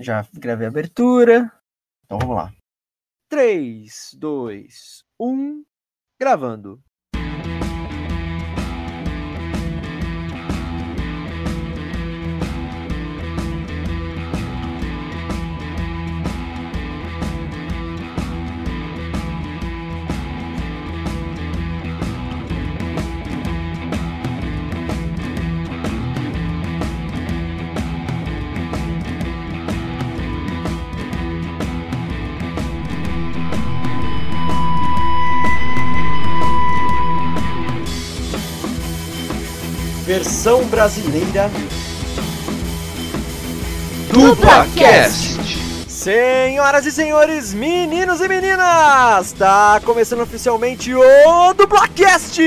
Já gravei a abertura. Então vamos lá. 3, 2, 1. Gravando. Versão brasileira DublaCast. Senhoras e senhores, meninos e meninas, tá começando oficialmente o DublaCast,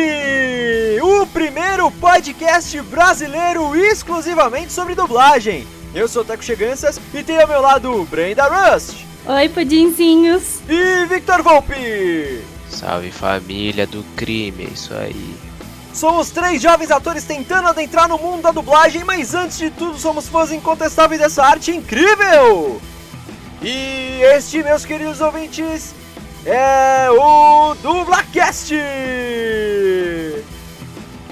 o primeiro podcast brasileiro exclusivamente sobre dublagem. Eu sou o Teco Cheganças e tenho ao meu lado Brenda Rust Oi, pudinzinhos. e Victor Volpe. Salve família do crime, é isso aí. Somos três jovens atores tentando adentrar no mundo da dublagem, mas antes de tudo somos fãs incontestáveis dessa arte incrível! E este, meus queridos ouvintes, é o DublaCast!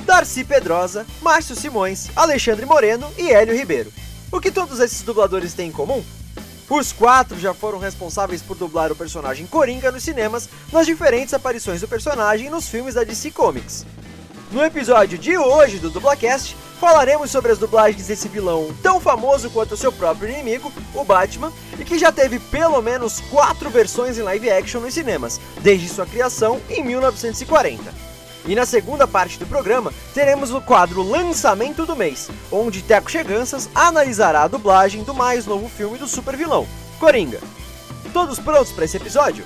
Darcy Pedrosa, Márcio Simões, Alexandre Moreno e Hélio Ribeiro. O que todos esses dubladores têm em comum? Os quatro já foram responsáveis por dublar o personagem Coringa nos cinemas, nas diferentes aparições do personagem nos filmes da DC Comics. No episódio de hoje do Dublacast, falaremos sobre as dublagens desse vilão tão famoso quanto o seu próprio inimigo, o Batman, e que já teve pelo menos quatro versões em live action nos cinemas, desde sua criação em 1940. E na segunda parte do programa, teremos o quadro Lançamento do Mês, onde Teco Cheganças analisará a dublagem do mais novo filme do super vilão, Coringa. Todos prontos para esse episódio?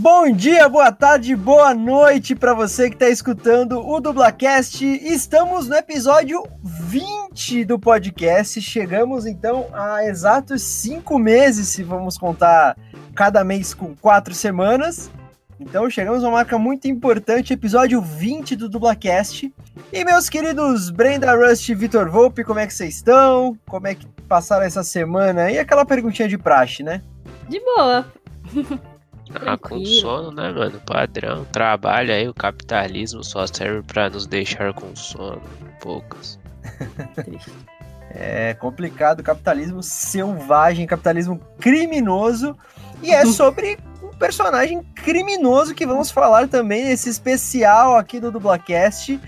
Bom dia, boa tarde, boa noite para você que está escutando o Dublacast. Estamos no episódio 20 do podcast. Chegamos então a exatos cinco meses, se vamos contar cada mês com quatro semanas. Então chegamos a uma marca muito importante, episódio 20 do Dublacast. E meus queridos Brenda Rust e Vitor Volpe, como é que vocês estão? Como é que passaram essa semana? E aquela perguntinha de praxe, né? De boa. Ah, com sono, né, mano? Padrão. Trabalho aí, o capitalismo só serve pra nos deixar com sono. Poucas. É complicado, capitalismo selvagem, capitalismo criminoso. E é sobre um personagem criminoso que vamos falar também nesse especial aqui do Dublacast.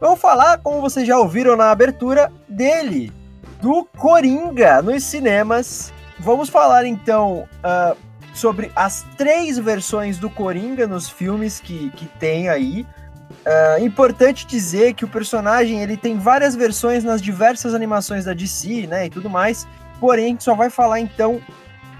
Vamos falar, como vocês já ouviram na abertura, dele, do Coringa nos cinemas. Vamos falar então ah, sobre as três versões do Coringa nos filmes que, que tem aí. É importante dizer que o personagem ele tem várias versões nas diversas animações da DC, né, e tudo mais. Porém, a gente só vai falar então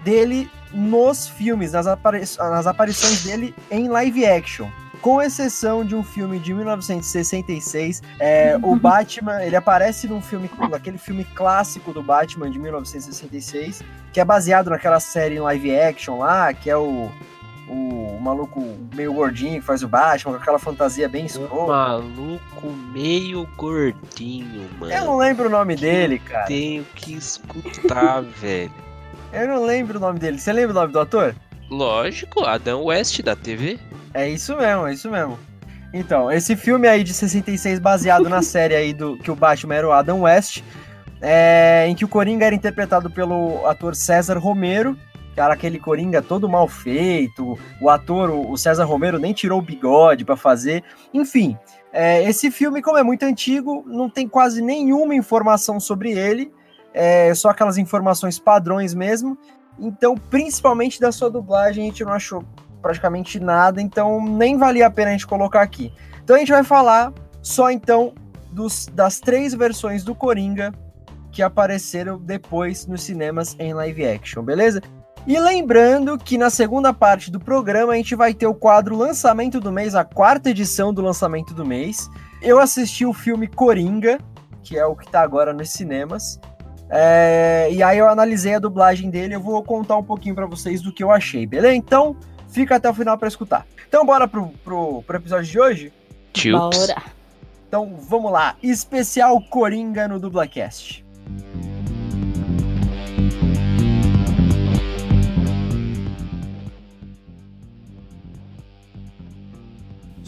dele nos filmes, nas, apari nas aparições dele em live action. Com exceção de um filme de 1966, é, o Batman, ele aparece num filme, aquele filme clássico do Batman de 1966, que é baseado naquela série em live action lá, que é o, o maluco meio gordinho que faz o Batman, com aquela fantasia bem escrota. maluco meio gordinho, mano. Eu não lembro o nome Que dele, cara. Tenho que escutar, velho. Eu não lembro o nome dele. Você lembra o nome do ator? Lógico, Adão West da TV. É isso mesmo, é isso mesmo. Então, esse filme aí de 66, baseado na série aí do que o Batman era o Adam West, é, em que o Coringa era interpretado pelo ator César Romero, que era aquele Coringa todo mal feito, o ator, o César Romero, nem tirou o bigode pra fazer. Enfim, é, esse filme, como é muito antigo, não tem quase nenhuma informação sobre ele, é, só aquelas informações padrões mesmo. Então, principalmente da sua dublagem, a gente não achou praticamente nada, então nem valia a pena a gente colocar aqui. Então a gente vai falar só então dos, das três versões do Coringa que apareceram depois nos cinemas em live action, beleza? E lembrando que na segunda parte do programa a gente vai ter o quadro Lançamento do Mês, a quarta edição do Lançamento do Mês. eu assisti o filme Coringa, que é o que tá agora nos cinemas. É, e aí eu analisei a dublagem dele, eu vou contar um pouquinho para vocês do que eu achei, beleza? Então, fica até o final para escutar. Então, bora pro, pro, pro episódio de hoje? Tilts. Bora. Então, vamos lá. Especial Coringa no Dublacast.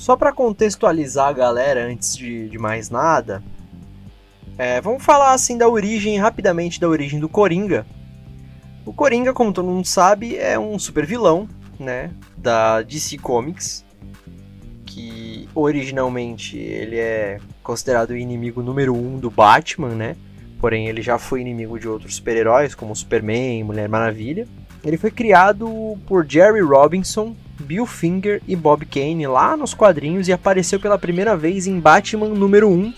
Só para contextualizar a galera antes de, de mais nada, é, vamos falar assim da origem, rapidamente da origem do Coringa. O Coringa, como todo mundo sabe, é um super vilão, né, da DC Comics, que originalmente ele é considerado o inimigo número um do Batman, né? Porém, ele já foi inimigo de outros super-heróis, como Superman, Mulher Maravilha. Ele foi criado por Jerry Robinson, Bill Finger e Bob Kane lá nos quadrinhos e apareceu pela primeira vez em Batman número 1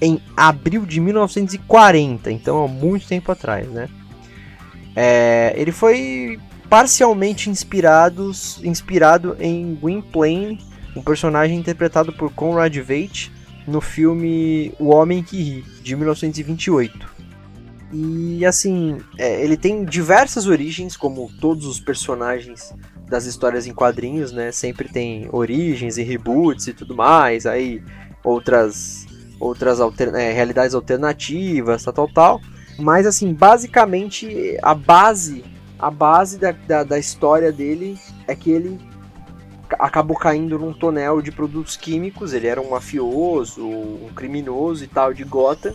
em abril de 1940, então há muito tempo atrás, né? É, ele foi parcialmente inspirados, inspirado em Gwynplaine, um personagem interpretado por Conrad Veidt no filme O Homem que Ri, de 1928. E assim, é, ele tem diversas origens, como todos os personagens das histórias em quadrinhos, né? Sempre tem origens e reboots e tudo mais, aí outras outras é, realidades alternativas, tal, tal, tal. Mas assim, basicamente a base a base da, da, da história dele é que ele acabou caindo num tonel de produtos químicos. Ele era um mafioso, um criminoso e tal de Gotham.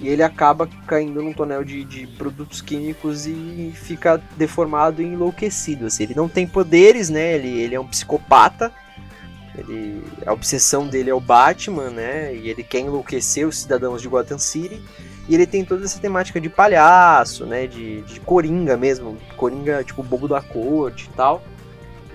E ele acaba caindo num tonel de, de produtos químicos e fica deformado e enlouquecido. Assim. Ele não tem poderes, né? Ele, ele é um psicopata. Ele, a obsessão dele é o Batman, né? E ele quer enlouquecer os cidadãos de Gotham City. E ele tem toda essa temática de palhaço, né? De, de coringa mesmo. Coringa, tipo, bobo da corte e tal.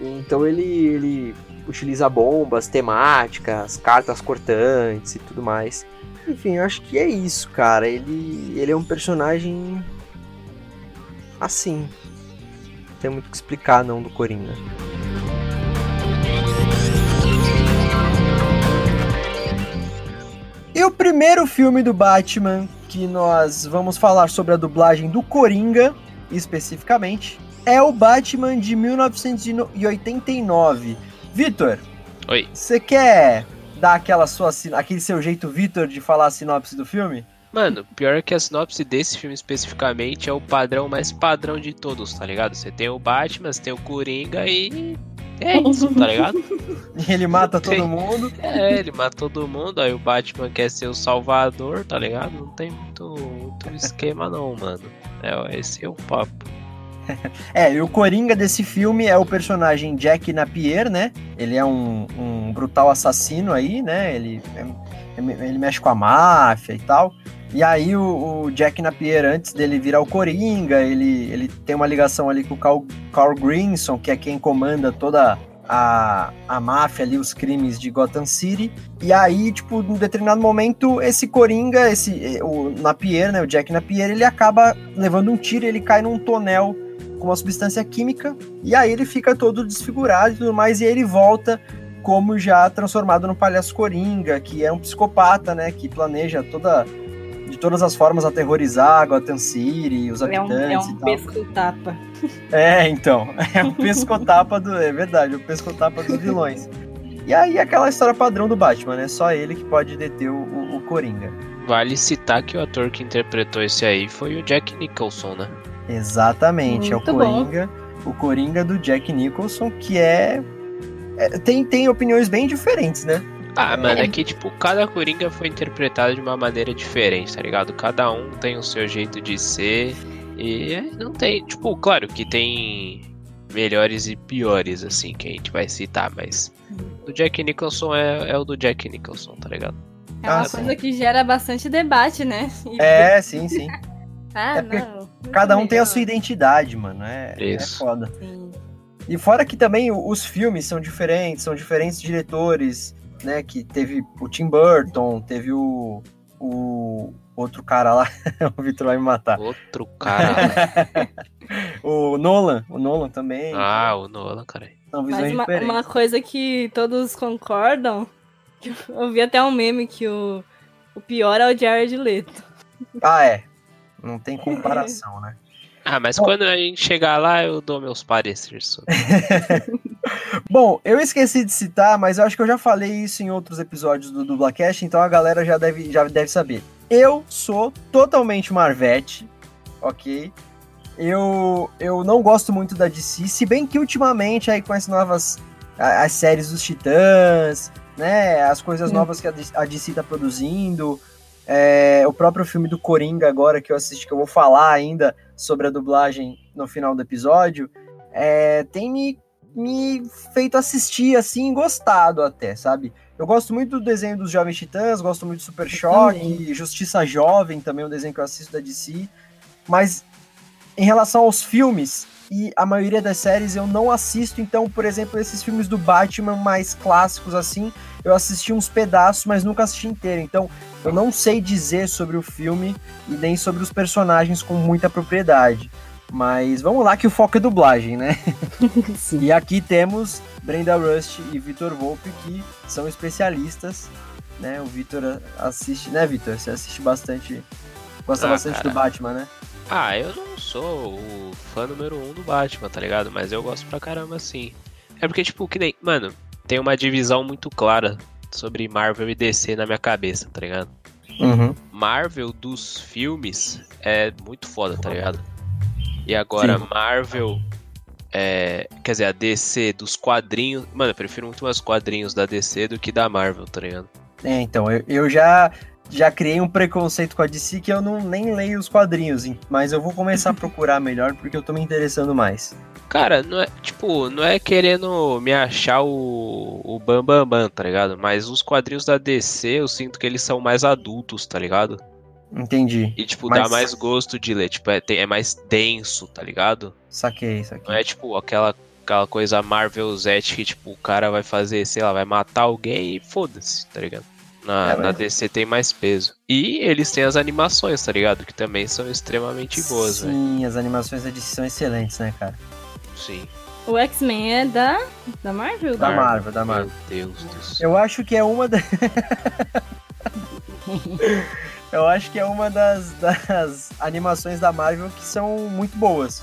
Então ele, ele utiliza bombas temáticas, cartas cortantes e tudo mais. Enfim, eu acho que é isso, cara. Ele, ele é um personagem assim. Não tem muito o que explicar não do Coringa. E o primeiro filme do Batman que nós vamos falar sobre a dublagem do Coringa, especificamente, é o Batman de 1989. Vitor, Oi. você quer dar aquela sua, aquele seu jeito Vitor de falar a sinopse do filme? Mano, pior que a sinopse desse filme especificamente é o padrão mais padrão de todos, tá ligado? Você tem o Batman, você tem o Coringa e. É isso, tá ligado? Ele mata todo Sim. mundo. É, ele mata todo mundo, aí o Batman quer ser o salvador, tá ligado? Não tem muito, muito esquema não, mano. É, esse é o papo. É, e o Coringa desse filme é o personagem Jack Napier, né? Ele é um, um brutal assassino aí, né? Ele, é- ele mexe com a máfia e tal. E aí o, o Jack Napier, antes dele virar o Coringa, ele, ele tem uma ligação ali com o Carl, Carl Grinson, que é quem comanda toda a, a máfia ali, os crimes de Gotham City. E aí, tipo, num determinado momento, esse Coringa, esse o Napier, né? O Jack Napier, ele acaba levando um tiro, ele cai num tonel com uma substância química, e aí ele fica todo desfigurado e tudo mais, e aí ele volta como já transformado no palhaço Coringa, que é um psicopata, né, que planeja toda de todas as formas aterrorizar Gotham City, os É um, habitantes é e um tal. pesco-tapa. É, então, é o pescotapa do, é verdade, o pescotapa dos vilões. E aí aquela história padrão do Batman, né? Só ele que pode deter o, o- o Coringa. Vale citar que o ator que interpretou esse aí foi o Jack Nicholson, né? Exatamente, é o Muito bom. Coringa, o Coringa do Jack Nicholson, que é, é- tem tem opiniões bem diferentes, né? Ah, mano, é que, tipo, cada Coringa foi interpretado de uma maneira diferente, tá ligado? Cada um tem o seu jeito de ser. E é, não tem. Tipo, claro que tem melhores e piores, assim, que a gente vai citar, mas. O Jack Nicholson é, é o do Jack Nicholson, tá ligado? É uma Ah, sim. coisa que gera bastante debate, né? E- É, sim, sim. Ah, é porque não. Cada um tem a melhor. sua identidade, mano. É, é Isso. foda. Sim. E fora que também os filmes são diferentes, são diferentes diretores, né? Que teve o Tim Burton, teve o, o outro cara lá, o Vitor vai me matar. Outro cara. O Nolan, o Nolan também. ah, o Nolan, cara. São visões Mas uma, diferentes. uma coisa que todos concordam Eu vi até um meme que o, o pior é o Jared Leto. Ah, é. Não tem comparação, né? Ah, mas quando a gente chegar lá, eu dou meus pareceres sobre. Bom, eu esqueci de citar, mas eu acho que eu já falei isso em outros episódios do Dublacast, então a galera já deve, já deve saber. Eu sou totalmente Marvete, ok? Eu, eu não gosto muito da DC, se bem que ultimamente aí com as novas as séries dos Titãs, né, as coisas Sim. novas que a DC a DC tá produzindo, é, o próprio filme do Coringa agora que eu assisti, que eu vou falar ainda sobre a dublagem no final do episódio, é, tem me, me feito assistir assim, gostado até, sabe? Eu gosto muito do desenho dos Jovens Titãs, gosto muito do Super Choque, Justiça Jovem também é um desenho que eu assisto da DC, mas em relação aos filmes e a maioria das séries eu não assisto, então, por exemplo, esses filmes do Batman mais clássicos assim, eu assisti uns pedaços, mas nunca assisti inteiro. Então, eu não sei dizer sobre o filme e nem sobre os personagens com muita propriedade. Mas vamos lá que o foco é dublagem, né? Sim. E aqui temos Brenda Rust e Vitor Volpe, que são especialistas, né? O Vitor assiste, né, Vitor? Você assiste bastante, gosta Ah, bastante cara. do Batman, né? Ah, eu não sou o fã número um do Batman, tá ligado? Mas eu gosto pra caramba, sim. É porque, tipo, que nem. Mano, tem uma divisão muito clara sobre Marvel e DC na minha cabeça, tá ligado? Uhum. Marvel dos filmes é muito foda, tá ligado? E agora, Sim. Marvel. É, quer dizer, a DC dos quadrinhos. Mano, eu prefiro muito mais quadrinhos da DC do que da Marvel, tá ligado? É, então, eu, eu já, já criei um preconceito com a DC que eu não nem leio os quadrinhos, hein? mas eu vou começar a procurar melhor porque eu tô me interessando mais. Cara, não é, tipo, não é querendo me achar o, o Bam Bam Bam, tá ligado? Mas os quadrinhos da DC eu sinto que eles são mais adultos, tá ligado? Entendi. E, tipo, Mas- dá mais gosto de ler. Tipo, é, é mais denso, tá ligado? Saquei, saquei. Não é, tipo, aquela, aquela coisa Marvel Z que, tipo, o cara vai fazer, sei lá, vai matar alguém e foda-se, tá ligado? Na, É, na DC tem mais peso. E eles têm as animações, tá ligado? Que também são extremamente boas. Sim, as animações da DC são excelentes, né, cara? Sim. O X-Men é da, da Marvel? Da Marvel. Marvel, da Marvel. Meu Deus do céu. Eu acho que é uma da... Eu acho que é uma das, das animações da Marvel que são muito boas.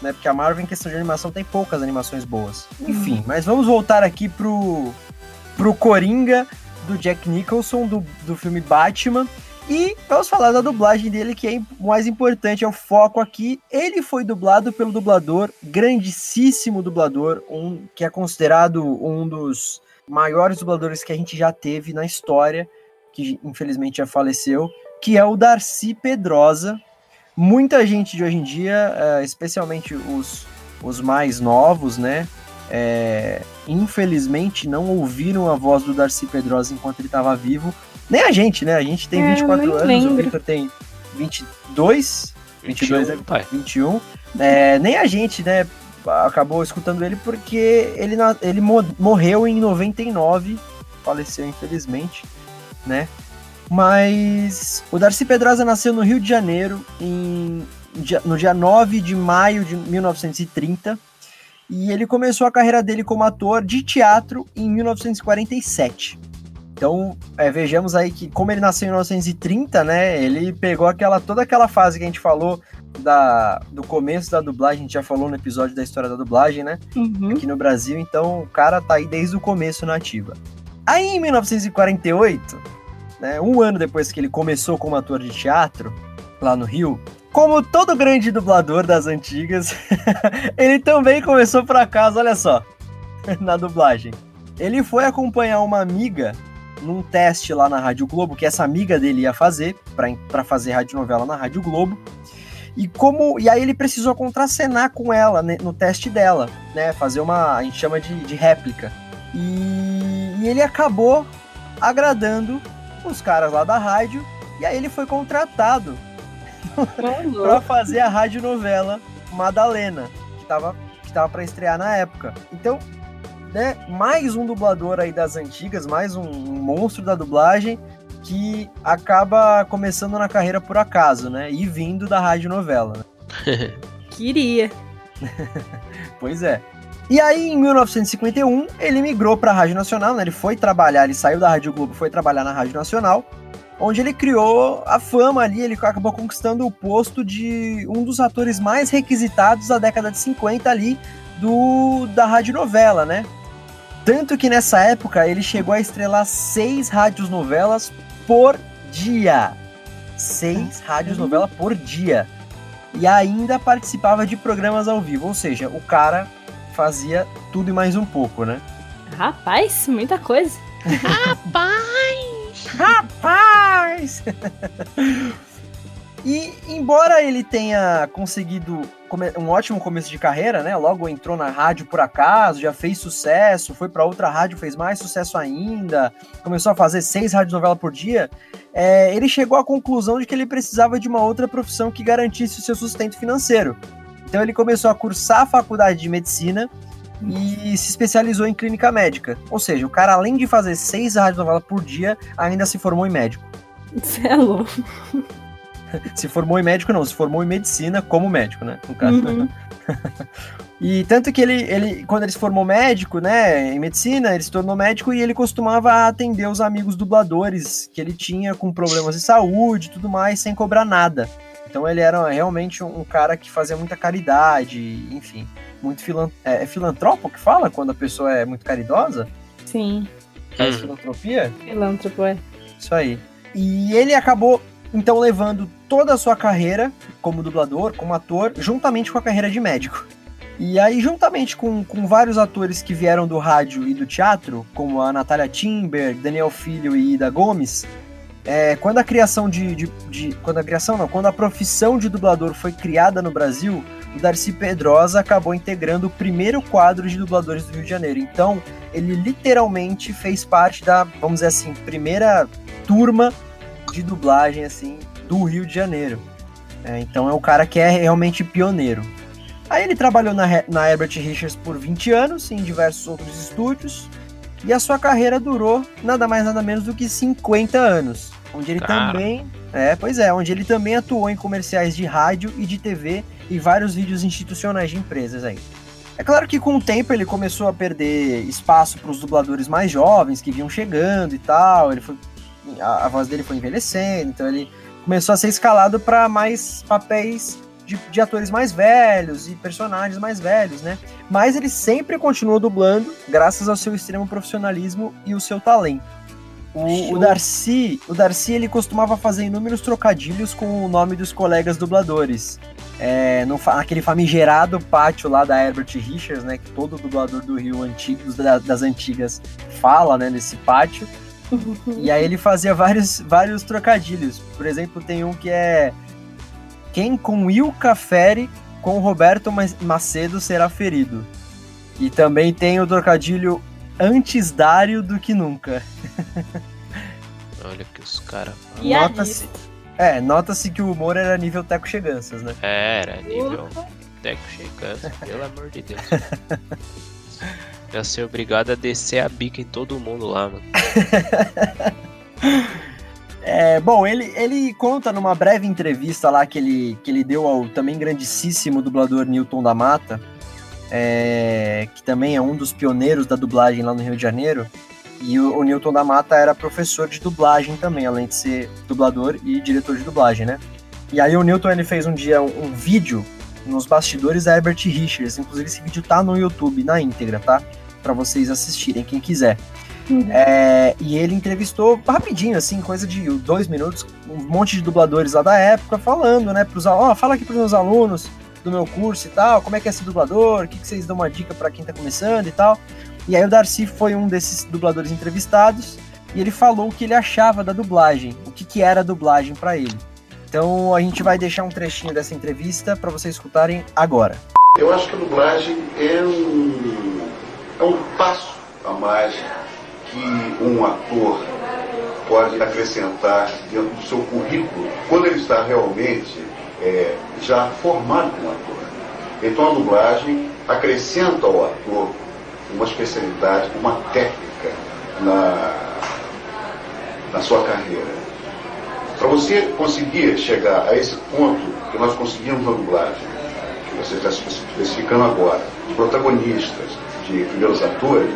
Né? Porque a Marvel, em questão de animação, tem poucas animações boas. Enfim, mas vamos voltar aqui pro, pro Coringa do Jack Nicholson, do, do filme Batman. E vamos falar da dublagem dele, que é mais importante, é o foco aqui. Ele foi dublado pelo dublador, grandíssimo dublador, um que é considerado um dos maiores dubladores que a gente já teve na história, que infelizmente já faleceu, que é o Darcy Pedrosa. Muita gente de hoje em dia, eh, especialmente os, os mais novos, né? eh, infelizmente não ouviram a voz do Darcy Pedrosa enquanto ele estava vivo. Nem a gente, né? A gente tem É, 24 nem anos, o lembro. Victor tem 22, 22 é 21, pai. 21. É, nem a gente, né, acabou escutando ele porque ele, na- ele mo- morreu em 99, faleceu infelizmente, né? Mas o Darcy Pedrosa nasceu no Rio de Janeiro em, no dia 9 de maio de 1930 e ele começou a carreira dele como ator de teatro em 1947. Então, é, vejamos aí que como ele nasceu em 1930, né, ele pegou aquela toda aquela fase que a gente falou da, do começo da dublagem, a gente já falou no episódio da história da dublagem, né? Uhum. Aqui no Brasil, então o cara tá aí desde o começo na ativa. Aí em 1948, né, um ano depois que ele começou como ator de teatro, lá no Rio, como todo grande dublador das antigas, ele também começou por acaso, olha só, na dublagem. Ele foi acompanhar uma amiga num teste lá na Rádio Globo, que essa amiga dele ia fazer, pra fazer radionovela na Rádio Globo. E como e aí ele precisou contracenar com ela né, no teste dela, né? Fazer uma a gente chama de, de réplica. E, e ele acabou agradando os caras lá da rádio e aí ele foi contratado para fazer a radionovela Madalena, que tava que tava para estrear na época. Então, né, mais um dublador aí das antigas, mais um, monstro da dublagem que acaba começando na carreira por acaso, né? E vindo da radionovela. né? Queria. Pois é. E aí, em 1951, ele migrou para a Rádio Nacional, né? Ele foi trabalhar, ele saiu da Rádio Globo, foi trabalhar na Rádio Nacional, onde ele criou a fama ali, ele acabou conquistando o posto de um dos atores mais requisitados da década de 50 ali do da rádio novela, né? Tanto que nessa época ele chegou a estrelar seis rádios novelas por dia. Seis rádios novela por dia. E ainda participava de programas ao vivo, ou seja, o cara fazia tudo e mais um pouco, né? Rapaz, muita coisa. Rapaz! Rapaz! e embora ele tenha conseguido um ótimo começo de carreira, né? Logo entrou na rádio por acaso, já fez sucesso, foi para outra rádio, fez mais sucesso ainda, começou a fazer seis rádios novela por dia. é, ele chegou à conclusão de que ele precisava de uma outra profissão que garantisse o seu sustento financeiro. Então ele começou a cursar a faculdade de medicina e se especializou em clínica médica. Ou seja, o cara, além de fazer seis rádios novela por dia, ainda se formou em médico. Você é louco. Se formou em médico, não, se formou em medicina como médico, né? No caso. Uhum. E tanto que ele, ele, quando ele se formou médico, né, em medicina, ele se tornou médico e ele costumava atender os amigos dubladores que ele tinha com problemas de saúde e tudo mais, sem cobrar nada. Então ele era realmente um, cara que fazia muita caridade, enfim, muito filan é, é filantropo que fala quando a pessoa é muito caridosa? Sim, Faz Hum. filantropia? filântropo, é. Isso aí. E ele acabou, então, levando toda a sua carreira como dublador, como ator, juntamente com a carreira de médico. E aí, juntamente com, com vários atores que vieram do rádio e do teatro, como a Natália Timber, Daniel Filho e Ida Gomes, é, quando a criação de, de, de- Quando a criação não, quando a profissão de dublador foi criada no Brasil, o Darcy Pedrosa acabou integrando o primeiro quadro de dubladores do Rio de Janeiro. Então, ele literalmente fez parte da, vamos dizer assim, primeira turma de dublagem assim do Rio de Janeiro. É, então é um cara que é realmente pioneiro. Aí ele trabalhou na, na Herbert Richards por 20 anos, em diversos outros estúdios, e a sua carreira durou nada mais nada menos do que 50 anos, onde ele Cara. também, é, pois é, onde ele também atuou em comerciais de rádio e de TV e vários vídeos institucionais de empresas aí. É claro que com o tempo ele começou a perder espaço para os dubladores mais jovens que vinham chegando e tal. Ele foi, a, a voz dele foi envelhecendo, então ele começou a ser escalado para mais papéis de, de atores mais velhos e personagens mais velhos, né? Mas ele sempre continuou dublando, graças ao seu extremo profissionalismo e o seu talento. O, o. Darcy, o Darcy ele costumava fazer inúmeros trocadilhos com o nome dos colegas dubladores. É, no, naquele famigerado pátio lá da Herbert Richards, né? Que todo dublador do Rio antigo, dos- da- das antigas fala, né? Nesse pátio. E aí ele fazia vários, vários trocadilhos. Por exemplo, tem um que é Quem com Ilka fere, com Roberto Ma- Macedo será ferido. E também tem o trocadilho Antes Dário do que nunca. Olha que os caras. E Nota-se é, nota-se que o humor era nível Teco Cheganças, né? Era, nível Teco chegando, pelo amor de Deus. Eu ser obrigado a descer a bica em todo mundo lá, mano. É, bom, ele, ele conta numa breve entrevista lá que ele, que ele deu ao também grandíssimo dublador Newton da Mata, é, que também é um dos pioneiros da dublagem lá no Rio de Janeiro. E o, o Newton da Mata era professor de dublagem também, além de ser dublador e diretor de dublagem, né? E aí o Newton ele fez um dia um, um vídeo nos bastidores da Herbert Richards. Inclusive esse vídeo tá no YouTube na íntegra, tá? Pra vocês assistirem, quem quiser. É, e ele entrevistou rapidinho, assim, coisa de dois minutos, um monte de dubladores lá da época, falando, né, pros alunos, ó, fala aqui pros meus alunos do meu curso e tal, como é que é ser dublador, o que, que vocês dão uma dica pra quem tá começando e tal. E aí o Darcy foi um desses dubladores entrevistados, e ele falou o que ele achava da dublagem, o que, que era a dublagem pra ele. Então a gente vai deixar um trechinho dessa entrevista pra vocês escutarem agora. Eu acho que a dublagem é um, é um passo a mais que um ator pode acrescentar dentro do seu currículo quando ele está realmente é, já formado como ator. Então a dublagem acrescenta ao ator uma especialidade, uma técnica na, na sua carreira. Para você conseguir chegar a esse ponto que nós conseguimos na dublagem, você está especificando agora, de protagonistas, de primeiros atores,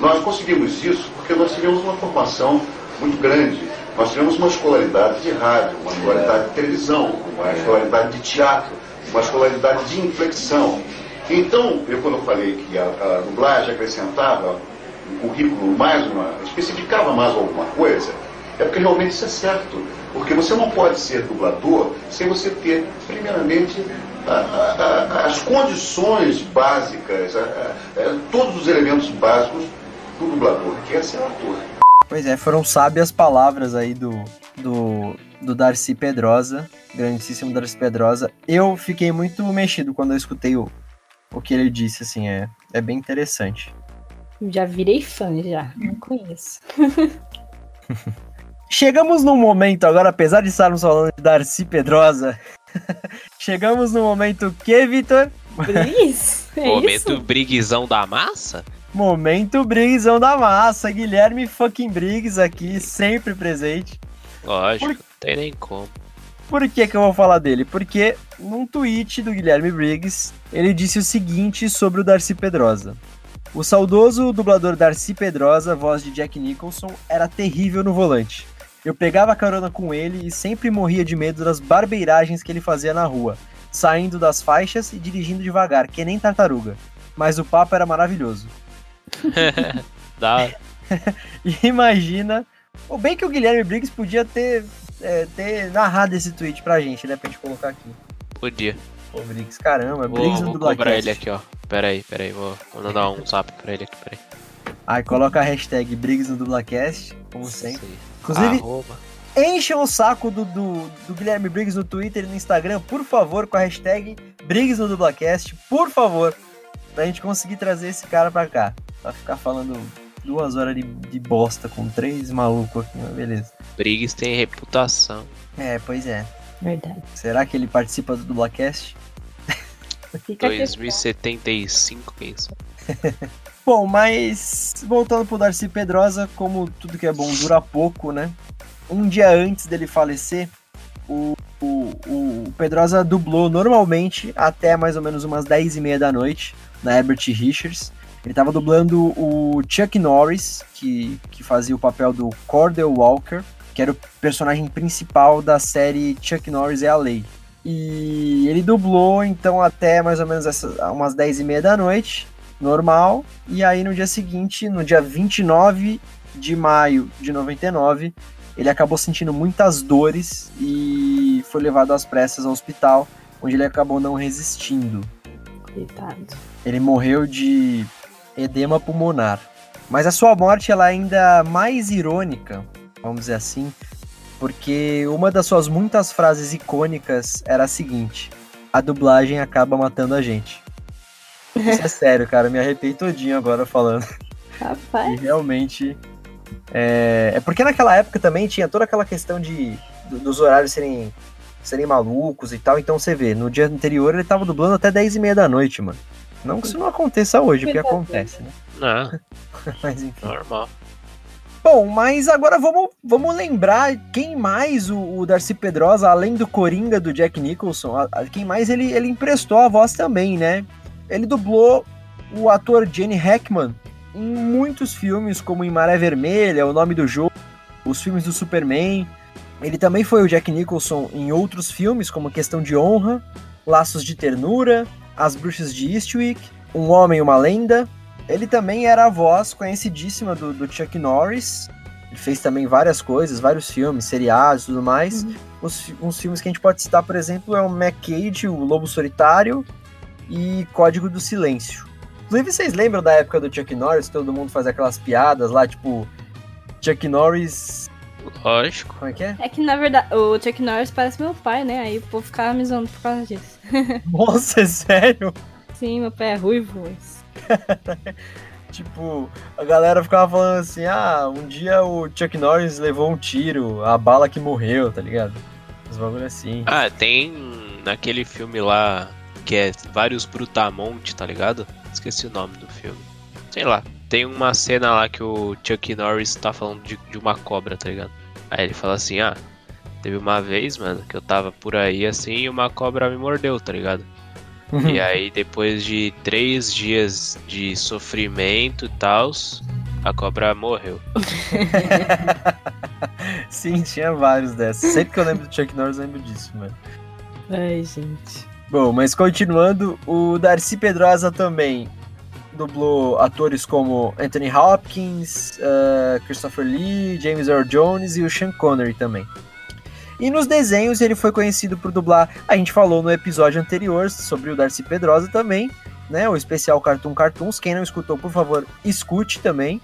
nós conseguimos isso porque nós tivemos uma formação muito grande. Nós tivemos uma escolaridade de rádio, uma escolaridade de televisão, uma escolaridade de teatro, uma escolaridade de inflexão. Então, eu quando eu falei que a, a dublagem acrescentava um currículo mais uma, especificava mais alguma coisa, é porque realmente isso é certo. Porque você não pode ser dublador sem você ter, primeiramente, a, a, as condições básicas, todos os elementos básicos do dublador, que é ser ator. Pois é, foram sábias palavras aí do, do, do Darcy Pedrosa, grandíssimo Darcy Pedrosa. Eu fiquei muito mexido quando eu escutei o, o que ele disse, assim, é, é bem interessante. Já virei fã, já. Não conheço. Chegamos num momento agora, apesar de estarmos falando de Darcy Pedrosa, chegamos no momento que, Vitor? Briggs? É Momento isso? briguizão da massa? Momento Briggsão da massa. Guilherme fucking Briggs aqui, sempre presente. Lógico, Por- não tem nem como. Por que, que eu vou falar dele? Porque num tweet do Guilherme Briggs, ele disse o seguinte sobre o Darcy Pedrosa. O saudoso dublador Darcy Pedrosa, voz de Jack Nicholson, era terrível no volante. Eu pegava carona com ele e sempre morria de medo das barbeiragens que ele fazia na rua, saindo das faixas e dirigindo devagar, que nem tartaruga. Mas o papo era maravilhoso. E imagina. O bem que o Guilherme Briggs podia ter, é, ter narrado esse tweet pra gente, né? Pra gente colocar aqui. Podia. Pô, Briggs, caramba, Vou, Briggs no vou cobrar ele aqui, ó. Pera aí, pera aí. Vou, vou mandar um zap pra ele aqui, pera aí. Aí coloca a hashtag Briggs no Dublacast, como sempre. Sim. Inclusive- Arroba. Encham o saco do, do, do Guilherme Briggs no Twitter e no Instagram, por favor, com a hashtag Briggs no Dublacast, por favor. Pra gente conseguir trazer esse cara pra cá. Pra ficar falando duas horas de, de bosta com três malucos aqui, mas beleza. Briggs tem reputação. É, pois é. Verdade. Será que ele participa do Dublacast? Fica aqui. 2075, quem sabe? Bom, mas voltando pro Darcy Pedrosa, como tudo que é bom dura pouco, né? Um dia antes dele falecer, o, o, o Pedrosa dublou normalmente até mais ou menos umas 10 e meia da noite na Herbert Richards. Ele tava dublando o Chuck Norris, que, que fazia o papel do Cordell Walker, que era o personagem principal da série Chuck Norris é a Lei. E ele dublou então até mais ou menos essa, umas 10 e meia da noite normal. E aí no dia seguinte, no dia 29 de maio de 99, ele acabou sentindo muitas dores e foi levado às pressas ao hospital, onde ele acabou não resistindo. Coitado. Ele morreu de edema pulmonar. Mas a sua morte ela é ainda mais irônica, vamos dizer assim, porque uma das suas muitas frases icônicas era a seguinte: a dublagem acaba matando a gente. Isso é sério, cara, eu me arrepiei todinho agora falando. E Rapaz. realmente. É, é porque naquela época também tinha toda aquela questão de do- dos horários serem, serem malucos e tal. Então você vê, no dia anterior ele tava dublando até 10 e meia da noite, mano. Não que isso não aconteça hoje, porque acontece, né? Não, Mas enfim. normal. Bom, mas agora vamos, vamos lembrar quem mais o, o Darcy Pedrosa, além do Coringa do Jack Nicholson, a- a- quem mais ele, ele emprestou a voz também, né? Ele dublou o ator Jenny Hackman em muitos filmes, como em Maré Vermelha, O Nome do Jogo, os filmes do Superman. Ele também foi o Jack Nicholson em outros filmes, como Questão de Honra, Laços de Ternura, As Bruxas de Eastwick, Um Homem e uma Lenda. Ele também era a voz conhecidíssima do, do Chuck Norris. Ele fez também várias coisas, vários filmes, seriados e tudo mais. Os, fi- uns filmes que a gente pode citar, por exemplo, é o Mac Cage, o Lobo Solitário e Código do Silêncio. Inclusive, vocês lembram da época do Chuck Norris, todo mundo fazia aquelas piadas lá, tipo, Chuck Norris. Lógico. Como é que é? É que na verdade o Chuck Norris parece meu pai, né? Aí o povo ficava me zoando por causa disso. Nossa, é sério? Sim, meu pai é ruivo. Tipo, a galera ficava falando assim: ah, um dia o Chuck Norris levou um tiro, a bala que morreu, tá ligado? Uns bagulho assim. Ah, tem naquele filme lá que é vários brutamonte, tá ligado? Esqueci o nome do filme. Sei lá. Tem uma cena lá que o Chuck Norris tá falando de, de uma cobra, tá ligado? Aí ele fala assim, ah, teve uma vez, mano, que eu tava por aí assim e uma cobra me mordeu, tá ligado? E aí, depois de três dias de sofrimento e tal, a cobra morreu. Sim, tinha vários dessas. Sempre que eu lembro do Chuck Norris, eu lembro disso, mano. Ai, gente. Bom, mas continuando, o Darcy Pedrosa também dublou atores como Anthony Hopkins, uh, Christopher Lee, James Earl Jones e o Sean Connery também. E nos desenhos ele foi conhecido por dublar, a gente falou no episódio anterior sobre o Darcy Pedrosa também, né? O especial Cartoon Cartoons. Quem não escutou, por favor, escute também,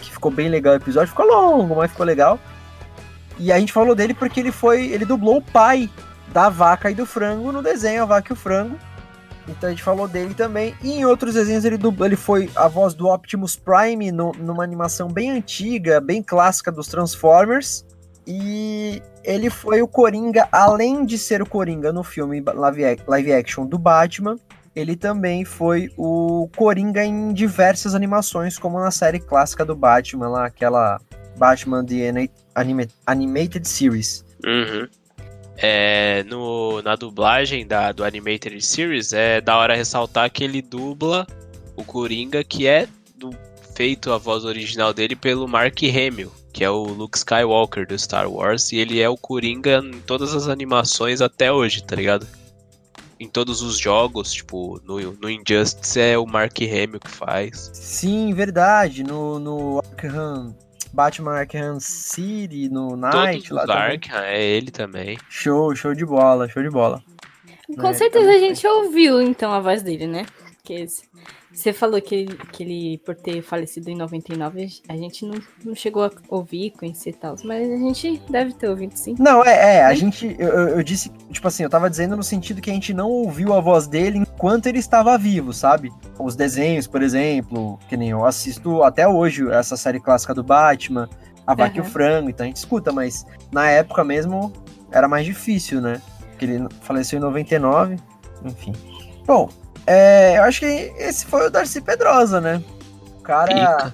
que ficou bem legal o episódio. Ficou longo, mas ficou legal. E a gente falou dele porque ele foi, ele dublou o pai da vaca e do frango no desenho A Vaca e o Frango. Então a gente falou dele também. E em outros desenhos ele, dublou, ele foi a voz do Optimus Prime no, numa animação bem antiga, bem clássica dos Transformers. E ele foi o Coringa, além de ser o Coringa no filme live, action do Batman, ele também foi o Coringa em diversas animações, como na série clássica do Batman, lá, aquela Batman The Anima Animated Series. Uhum. É, no, na dublagem da, do Animated Series, é da hora ressaltar que ele dubla o Coringa, que é do, feito a voz original dele pelo Mark Hamill, que é o Luke Skywalker do Star Wars, e ele é o Coringa em todas as animações até hoje, tá ligado? Em todos os jogos, tipo, no, no Injustice é o Mark Hamill que faz. Sim, verdade. No, no Arkham, Batman Arkham City, no Night Todos lá Arkham, é ele também. Show, show de bola, show de bola. Com É, certeza tá a gente ouviu, então, a voz dele, né? Porque você falou que ele, que ele, por ter falecido em 99, a gente não, não chegou a ouvir, conhecer e tal, mas a gente deve ter ouvido sim. Não, é, é, a gente. Eu, eu- eu disse, tipo assim, eu tava dizendo no sentido que a gente não ouviu a voz dele enquanto ele estava vivo, sabe? Os desenhos, por exemplo, que nem eu assisto até hoje essa série clássica do Batman, A Vaca e o. Frango, então a gente escuta, mas na época mesmo era mais difícil, né? Porque ele faleceu em 99, enfim. Bom, é, eu acho que esse foi o Darcy Pedrosa, né? O cara.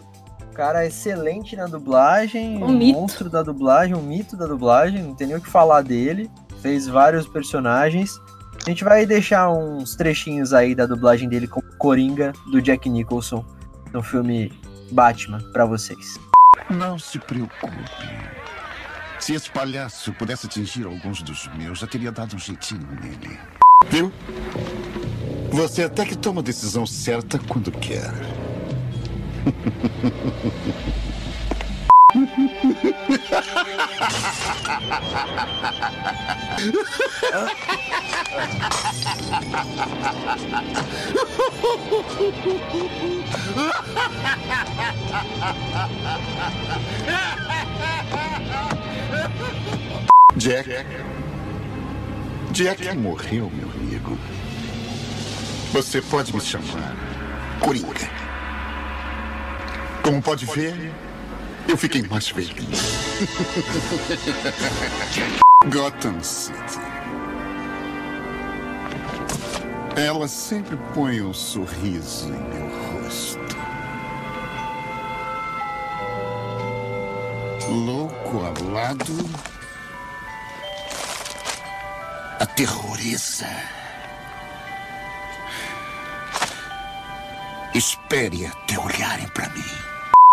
Cara excelente na dublagem, Um mito. monstro da dublagem, um mito da dublagem, não tem nem o que falar dele. Fez vários personagens. A gente vai deixar uns trechinhos aí da dublagem dele como Coringa do Jack Nicholson no filme Batman pra vocês. Não se preocupe. Se esse palhaço pudesse atingir alguns dos meus, já teria dado um jeitinho nele. Viu? Você até que toma a decisão certa quando quer. Jack. Jack morreu, meu amigo. Você pode me chamar Coringa. Como pode ver, eu fiquei mais feliz. Gotham City. Ela sempre põe um sorriso em meu rosto. Louco ao lado. Aterroriza. Espere até olharem pra mim.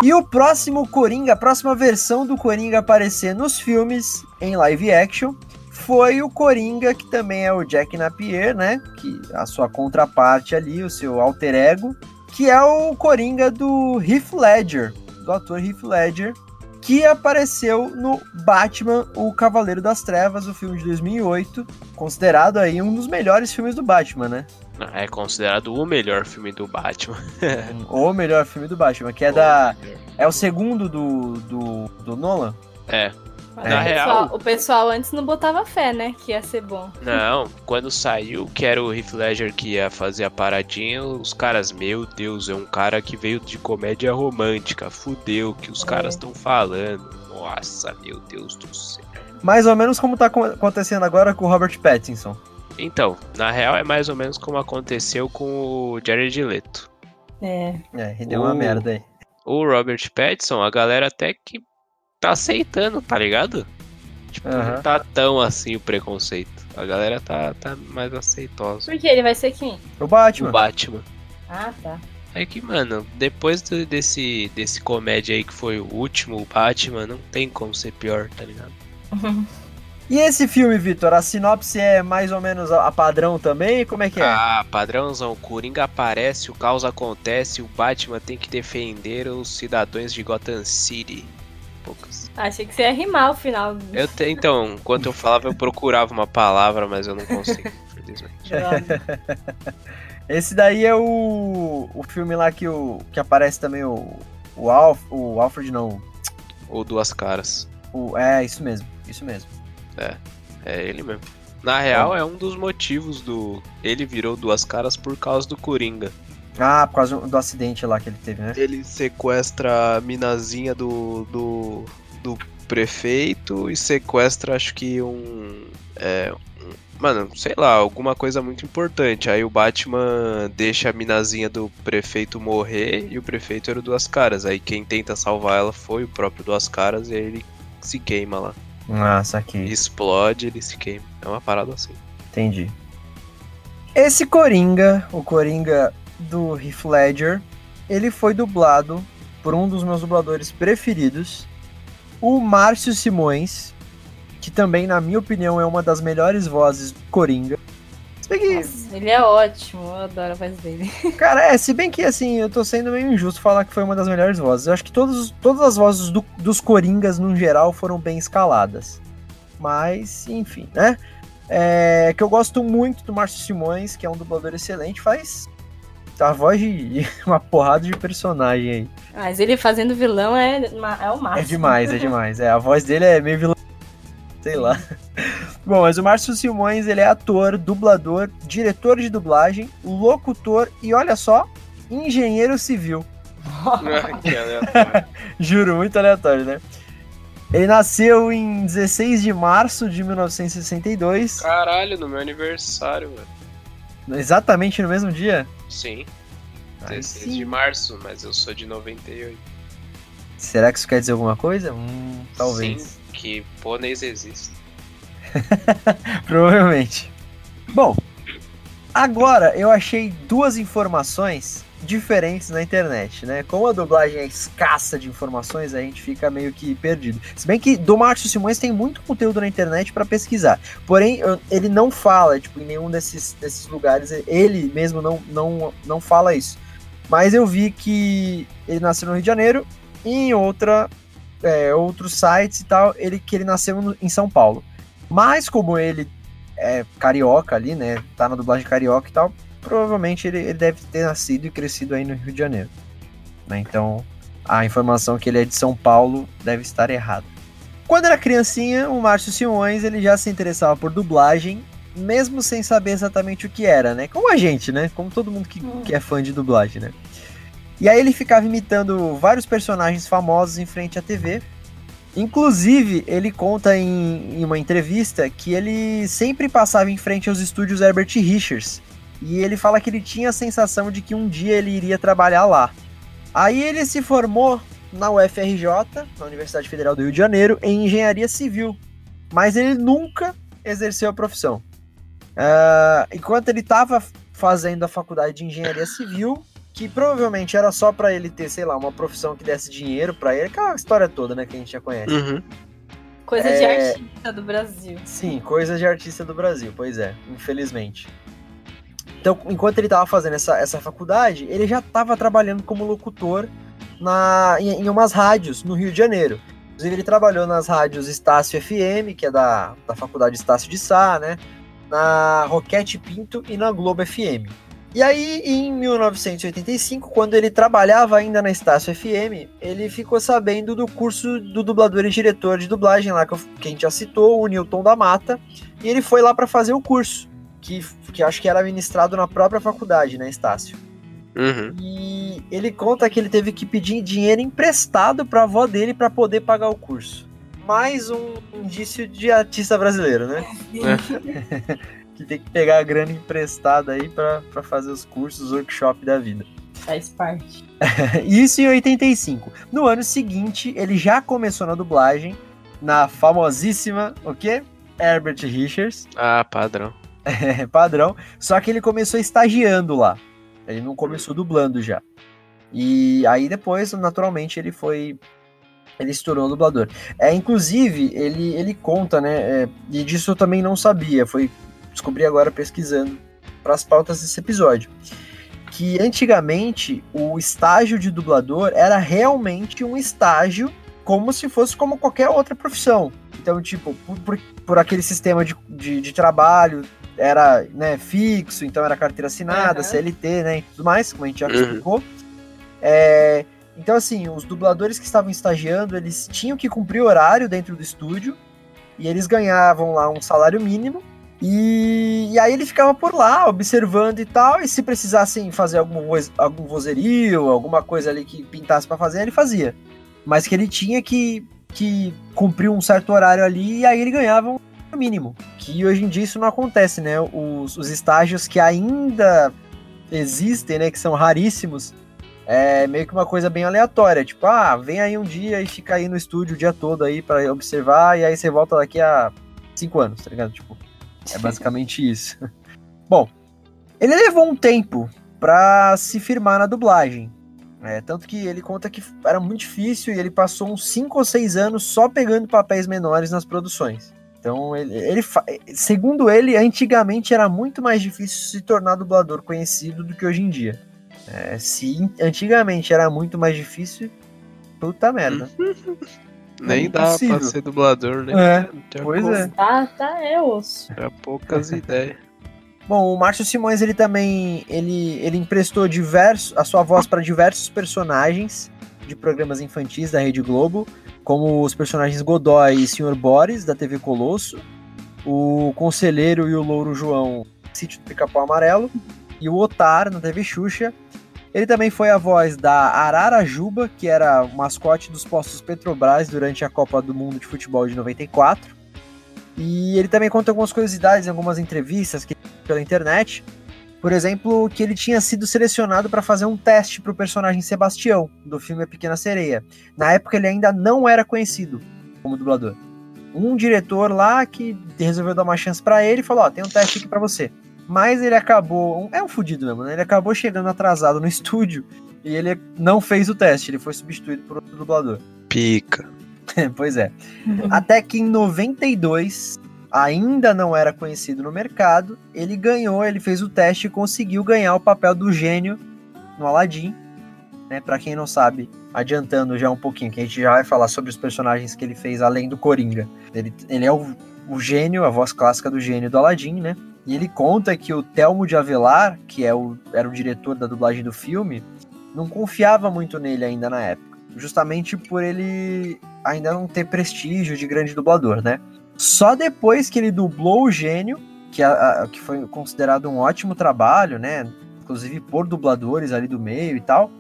E o próximo Coringa, a próxima versão do Coringa aparecer nos filmes em live action foi o Coringa, que também é o Jack Napier, né? Que a sua contraparte ali, o seu alter ego, que é o Coringa do Heath Ledger, do ator Heath Ledger, que apareceu no Batman, o Cavaleiro das Trevas, o filme de 2008, considerado aí um dos melhores filmes do Batman, né? É considerado o melhor filme do Batman. o melhor filme do Batman, que é da é o segundo do, do, do Nolan. É. Mas Na o, real- pessoal, o pessoal antes não botava fé, né? Que ia ser bom. Não, quando saiu que era o Heath Ledger que ia fazer a paradinha, os caras, meu Deus, é um cara que veio de comédia romântica, fudeu que os caras estão falando. Nossa, meu Deus do céu. Mais ou menos como tá co- acontecendo agora com o Robert Pattinson. Então, na real é mais ou menos como aconteceu com o Jared Leto. É. É, e deu uma Uh. merda aí. O Robert Pattinson, a galera até que tá aceitando, tá ligado? Tipo, Aham. não tá tão assim o preconceito. A galera tá, tá mais aceitosa. Por que ele vai ser quem? O Batman. O Batman. Ah, tá. É que, mano, depois do- desse, desse comédia aí que foi o último, o Batman, não tem como ser pior, tá ligado? E esse filme, Vitor, a sinopse é mais ou menos a padrão também? Como é que é? Ah, padrãozão, o Coringa aparece, o caos acontece, o Batman tem que defender os cidadãos de Gotham City. Poucas. Achei que você ia rimar o final. Eu te- então, enquanto eu falava, eu procurava uma palavra, mas eu não consigo, infelizmente. Esse daí é o, o filme lá que, o, que aparece também o, o, Alf, o Alfred, não. Ou duas caras. O, é, isso mesmo, isso mesmo. É ele mesmo. Na real, é um dos motivos do. Ele virou duas caras por causa do Coringa. Ah, por causa do acidente lá que ele teve, né? Ele sequestra a minazinha do, do, do prefeito e sequestra, acho que um. É, um- Mano, sei lá, alguma coisa muito importante. Aí o Batman deixa a minazinha do prefeito morrer e o prefeito era o Duas Caras. Aí quem tenta salvar ela foi o próprio Duas Caras e aí ele se queima lá. Ah, saquei. Explode, ele se queima. É uma parada assim. Entendi. Esse Coringa, o Coringa do Heath Ledger, ele foi dublado por um dos meus dubladores preferidos, o Márcio Simões, que também, na minha opinião, é uma das melhores vozes do Coringa. Se bem que, Nossa, ele é ótimo, eu adoro a voz dele. cara, é, se bem que assim, eu tô sendo meio injusto falar que foi uma das melhores vozes. Eu acho que todos, todas as vozes do- dos Coringas, no geral, foram bem escaladas. Mas, enfim, né? É, que eu gosto muito do Márcio Simões, que é um dublador excelente, faz a voz de uma porrada de personagem aí. Mas ele fazendo vilão é, é o máximo. É demais, é demais. É, a voz dele é meio vilão. Sei lá. Bom, mas o Márcio Simões, ele é ator, dublador, diretor de dublagem, locutor e olha só, engenheiro civil. que aleatório. Juro, muito aleatório, né? Ele nasceu em 16 de março de 1962, Caralho, no meu aniversário, velho. exatamente no mesmo dia. Sim, Aí 16 sim. de março, mas eu sou de 98. Será que isso quer dizer alguma coisa? Hum, talvez. Sim, que pôneis existem. Provavelmente. Bom, agora eu achei duas informações diferentes na internet, né? Como a dublagem é escassa de informações, a gente fica meio que perdido. Se bem que do Márcio Simões tem muito conteúdo na internet para pesquisar. Porém, ele não fala, tipo, em nenhum desses, desses lugares, ele mesmo não, não, não fala isso. Mas eu vi que ele nasceu no Rio de Janeiro e em outra, é, outros sites e tal, ele, que ele nasceu no- em São Paulo. Mas como ele é carioca ali, né? Tá na dublagem carioca e tal, provavelmente ele, ele deve ter nascido e crescido aí no Rio de Janeiro. né? Então a informação que ele é de São Paulo deve estar errada. Quando era criancinha, o Márcio Simões ele já se interessava por dublagem, mesmo sem saber exatamente o que era, né? Como a gente, né? Como todo mundo que, que é fã de dublagem, né? E aí ele ficava imitando vários personagens famosos em frente à TV. Inclusive, ele conta em, em uma entrevista que ele sempre passava em frente aos estúdios Herbert Richards. E ele fala que ele tinha a sensação de que um dia ele iria trabalhar lá. Aí ele se formou na UFRJ, na Universidade Federal do Rio de Janeiro, em engenharia civil. Mas ele nunca exerceu a profissão. Ah, enquanto ele estava fazendo a faculdade de engenharia civil, que provavelmente era só para ele ter, sei lá, uma profissão que desse dinheiro para ele, aquela história toda, né, que a gente já conhece. Uhum. Coisa É. de artista do Brasil. Sim, coisas de artista do Brasil, pois é, infelizmente. Então, enquanto ele estava fazendo essa, essa faculdade, ele já estava trabalhando como locutor na, em, em umas rádios no Rio de Janeiro. Inclusive, ele trabalhou nas rádios Estácio FM, que é da, da faculdade Estácio de Sá, né? Na Roquete Pinto e na Globo FM. E aí, em 1985, quando ele trabalhava ainda na Estácio FM, ele ficou sabendo do curso do dublador e diretor de dublagem lá, que, eu- que a gente já citou, o Newton da Mata, e ele foi lá para fazer o curso, que, que acho que era ministrado na própria faculdade, né, Estácio? Uhum. E ele conta que ele teve que pedir dinheiro emprestado para a avó dele para poder pagar o curso. Mais um indício de artista brasileiro, né? que tem que pegar a grana emprestada aí para fazer os cursos, workshop da vida. Faz parte. Isso em 85. No ano seguinte, ele já começou na dublagem, na famosíssima, o quê? Herbert Richards. Ah, padrão. É, padrão. Só que ele começou estagiando lá. Ele não começou dublando já. E aí depois, naturalmente, ele foi. Ele se tornou dublador. É, inclusive, ele, ele conta, né? é, e disso eu também não sabia. Foi descobri agora pesquisando para as pautas desse episódio. Que antigamente o estágio de dublador era realmente um estágio como se fosse como qualquer outra profissão. Então, tipo, por, por, por aquele sistema de, de, de trabalho, era né, fixo, então era carteira assinada, Aham. CLT, né, e tudo mais, como a gente já Uhum. explicou. É, então, assim, os dubladores que estavam estagiando, eles tinham que cumprir horário dentro do estúdio, e eles ganhavam lá um salário mínimo, e, e aí ele ficava por lá, observando e tal, e se precisassem fazer algum, algum vozerio, alguma coisa ali que pintasse pra fazer, ele fazia. Mas que ele tinha que, que cumprir um certo horário ali, e aí ele ganhava um mínimo. Que hoje em dia isso não acontece, né? Os, os estágios que ainda existem, né, que são raríssimos, é meio que uma coisa bem aleatória, tipo, ah, vem aí um dia e fica aí no estúdio o dia todo aí pra observar, e aí você volta daqui a cinco anos, tá ligado? Tipo, é basicamente isso. Bom, ele levou um tempo pra se firmar na dublagem. É, tanto que ele conta que era muito difícil e ele passou uns 5 ou 6 anos só pegando papéis menores nas produções. Então, ele, ele segundo ele, antigamente era muito mais difícil se tornar dublador conhecido do que hoje em dia. É, se antigamente era muito mais difícil, puta merda. Nem dá impossível. pra ser dublador, né? É, Não tem pois é. Tá, tá, é osso. Era poucas ideias. Bom, o Márcio Simões ele também ele, ele emprestou diversos, a sua voz para diversos personagens de programas infantis da Rede Globo, como os personagens Godoy e Sr. Boris da TV Colosso, o Conselheiro e o Louro João Sítio do Pica-Pau Amarelo e o Otar na TV Xuxa. Ele também foi a voz da Arara Juba, que era o mascote dos postos Petrobras durante a Copa do Mundo de Futebol de 94. E ele também conta algumas curiosidades em algumas entrevistas que pela internet. Por exemplo, que ele tinha sido selecionado para fazer um teste para o personagem Sebastião, do filme A Pequena Sereia. Na época ele ainda não era conhecido como dublador. Um diretor lá que resolveu dar uma chance para ele e falou: Ó, tem um teste aqui para você. Mas ele acabou. É um fudido mesmo, né? Ele acabou chegando atrasado no estúdio e ele não fez o teste, ele foi substituído por outro dublador. Pica. pois é. Até que em 92, ainda não era conhecido no mercado, ele ganhou, ele fez o teste e conseguiu ganhar o papel do gênio no Aladdin. Né? Para quem não sabe, adiantando já um pouquinho, que a gente já vai falar sobre os personagens que ele fez além do Coringa. Ele, ele é o, o gênio, a voz clássica do gênio do Aladdin, né? E ele conta que o Telmo de Avelar, que é o, era o diretor da dublagem do filme, não confiava muito nele ainda na época. Justamente por ele ainda não ter prestígio de grande dublador, né? Só depois que ele dublou o gênio, que, a- a- que foi considerado um ótimo trabalho, né? Inclusive por dubladores ali do meio e tal.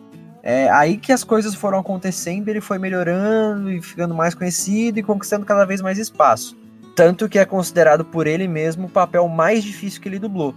É aí que as coisas foram acontecendo, ele foi melhorando e ficando mais conhecido e conquistando cada vez mais espaço. Tanto que é considerado por ele mesmo o papel mais difícil que ele dublou.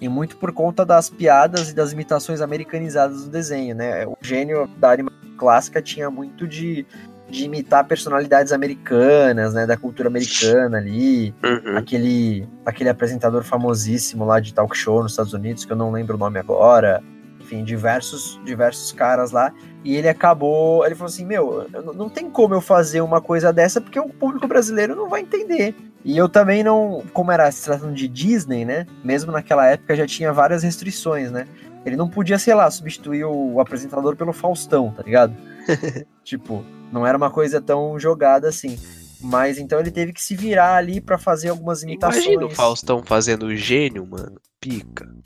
E muito por conta das piadas e das imitações americanizadas do desenho, né? O gênio da animação clássica tinha muito de, de imitar personalidades americanas, né? Da cultura americana ali. Uhum. Aquele, aquele apresentador famosíssimo lá de talk show nos Estados Unidos, que eu não lembro o nome agora. Enfim, diversos, diversos caras lá. E ele acabou. Ele falou assim: Meu, eu não- não tem como eu fazer uma coisa dessa porque o público brasileiro não vai entender. E eu também não. Como era se tratando de Disney, né? Mesmo naquela época já tinha várias restrições, né? Ele não podia, sei lá, substituir o apresentador pelo Faustão, tá ligado? tipo, não era uma coisa tão jogada assim. Mas então ele teve que se virar ali pra fazer algumas imitações. Imagina o Faustão fazendo o gênio, mano. Pica.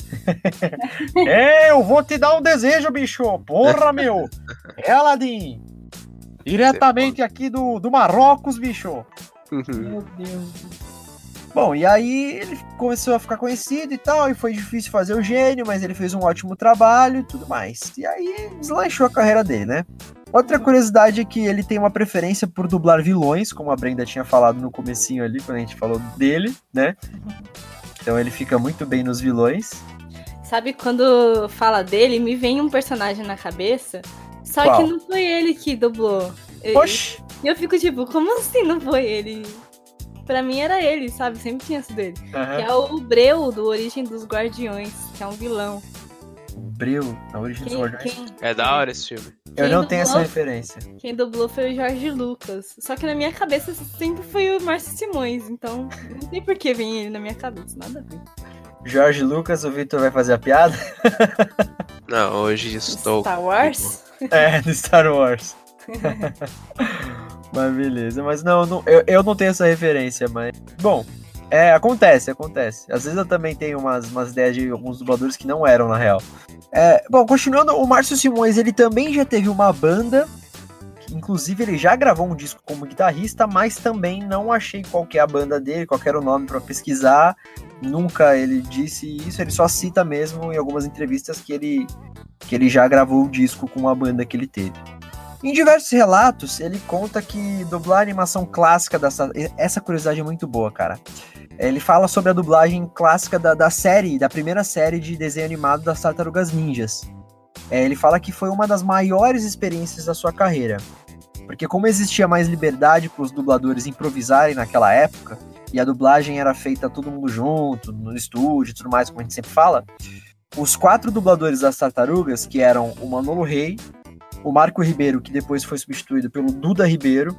É, eu vou te dar um desejo, bicho. Porra, meu. É Aladim. Diretamente aqui do, do Marrocos, bicho. Meu Deus. Bom, e aí ele começou a ficar conhecido e tal, e foi difícil fazer o gênio, mas ele fez um ótimo trabalho e tudo mais. E aí deslanchou a carreira dele, né? Outra curiosidade é que ele tem uma preferência por dublar vilões, como a Brenda tinha falado no comecinho ali, quando a gente falou dele, né? Então ele fica muito bem nos vilões. Sabe quando fala dele, me vem um personagem na cabeça, só Qual? que não foi ele que dublou. Oxi! E eu fico tipo, como assim não foi ele? pra mim era ele, sabe? Sempre tinha sido ele. Que Aham. é o Breu do Origem dos Guardiões, que é um vilão. Bril, na origem dos Quem, Guardiões. quem, É da hora esse filme. Eu não tenho essa referência. Quem dublou foi o Jorge Lucas. Só que na minha cabeça sempre foi o Márcio Simões, então não sei por que vem ele na minha cabeça, nada a ver. Jorge Lucas, o Victor vai fazer a piada? Não, hoje estou. Star Wars? É, do Star Wars. mas beleza, mas não, não- eu, eu não tenho essa referência, mas. Bom, é, acontece, acontece. Às vezes eu também tenho umas, umas ideias de alguns dubladores que não eram, na real. É, bom, continuando, o Márcio Simões, ele também já teve uma banda. Inclusive, ele já gravou um disco como guitarrista, mas também não achei qual que é a banda dele, qual era o nome pra pesquisar. Nunca ele disse isso, ele só cita mesmo em algumas entrevistas que ele, que ele já gravou o disco com uma banda que ele teve. Em diversos relatos, ele conta que dublar a animação clássica dessa. Essa curiosidade é muito boa, cara. Ele fala sobre a dublagem clássica da, da série, da primeira série de desenho animado das Tartarugas Ninjas. É, ele fala que foi uma das maiores experiências da sua carreira. Porque como existia mais liberdade para os dubladores improvisarem naquela época, e a dublagem era feita todo mundo junto, no estúdio e tudo mais, como a gente sempre fala, os quatro dubladores das Tartarugas, que eram o Manolo Rey, o Marco Ribeiro, que depois foi substituído pelo Duda Ribeiro,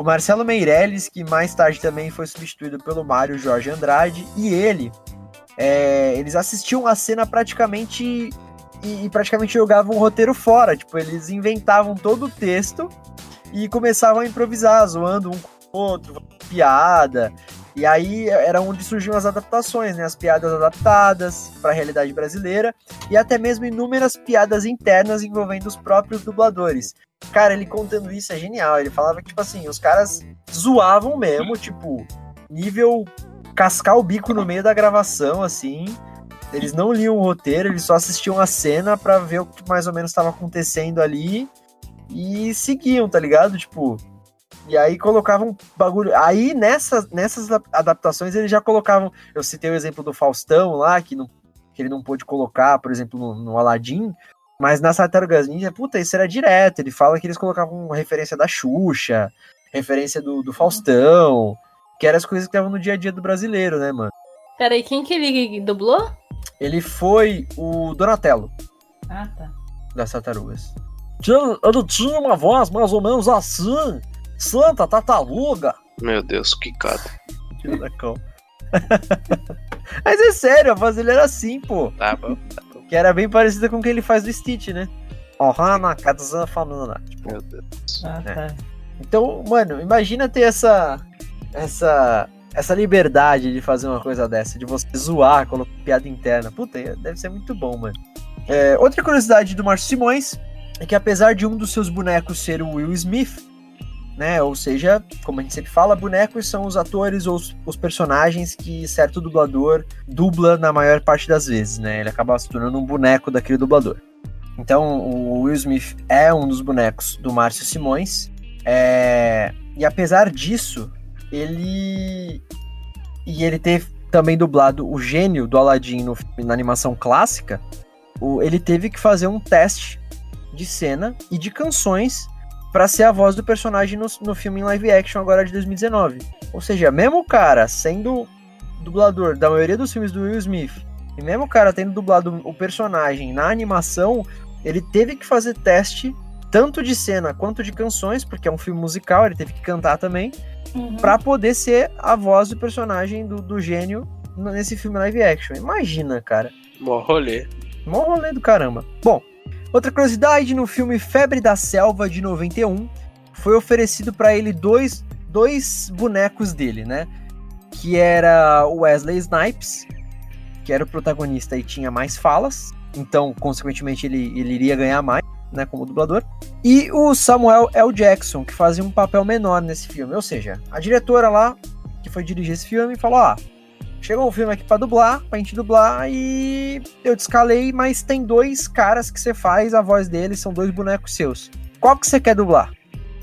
o Marcelo Meirelles, que mais tarde também foi substituído pelo Mário Jorge Andrade, e ele, é, eles assistiam a cena praticamente e, e praticamente jogavam o roteiro fora, tipo, eles inventavam todo o texto e começavam a improvisar, zoando um com o outro, piada, e aí era onde surgiam as adaptações, né? As piadas adaptadas para a realidade brasileira e até mesmo inúmeras piadas internas envolvendo os próprios dubladores. Cara, ele contando isso é genial. Ele falava que, tipo assim, os caras zoavam mesmo, tipo, nível cascar o bico no meio da gravação, assim. Eles não liam o roteiro, eles só assistiam a cena pra ver o que mais ou menos estava acontecendo ali e seguiam, tá ligado? Tipo, e aí colocavam bagulho. Aí nessas, nessas adaptações eles já colocavam. Eu citei o exemplo do Faustão lá, que, não, que ele não pôde colocar, por exemplo, no, no Aladdin. Mas nas Tartarugas Ninja, puta, isso era direto. Ele fala que eles colocavam referência da Xuxa, referência do, do Faustão, que eram as coisas que estavam no dia a dia do brasileiro, né, mano? Peraí, quem que ele dublou? Ele foi o Donatello Ah, tá. das Tartarugas. Ele tinha uma voz mais ou menos assim. Santa Tartaruga. Meu Deus, que cara. Cão. Mas é sério, a voz dele era assim, pô. Tá bom. Que era bem parecida com o que ele faz do Stitch, né? Ohana, Katzan, Famana. Tipo, Meu Deus. Ah, É. tá. Então, mano, imagina ter essa. Essa. Essa liberdade de fazer uma coisa dessa, de você zoar, colocar piada interna. Puta, deve ser muito bom, mano. É, outra curiosidade do Márcio Simões é que apesar de um dos seus bonecos ser o Will Smith, né? Ou seja, como a gente sempre fala, bonecos são os atores ou os, os personagens que certo dublador dubla na maior parte das vezes, né? Ele acaba se tornando um boneco daquele dublador. Então, o Will Smith é um dos bonecos do Márcio Simões. É, E apesar disso, ele. E ele ter também dublado o gênio do Aladdin no, na animação clássica. o- Ele teve que fazer um teste de cena e de canções para ser a voz do personagem no, no filme em live action agora de 2019. Ou seja, mesmo o cara sendo dublador da maioria dos filmes do Will Smith, e mesmo o cara tendo dublado o personagem na animação, ele teve que fazer teste tanto de cena quanto de canções, porque é um filme musical, ele teve que cantar também, Uhum. pra poder ser a voz do personagem do, do gênio nesse filme live action. Imagina, cara. Mó rolê. Mó rolê do caramba. Bom, outra curiosidade, no filme Febre da Selva de 91, foi oferecido pra ele dois, dois bonecos dele, né? Que era o Wesley Snipes, que era o protagonista e tinha mais falas, então, consequentemente, ele, ele iria ganhar mais, né, como dublador. E o Samuel L. Jackson, que fazia um papel menor nesse filme. Ou seja, a diretora lá, que foi dirigir esse filme, falou: Ó, chegou um filme aqui pra dublar, pra gente dublar, e eu te escalei, mas tem dois caras que você faz a voz deles, são dois bonecos seus. Qual que você quer dublar?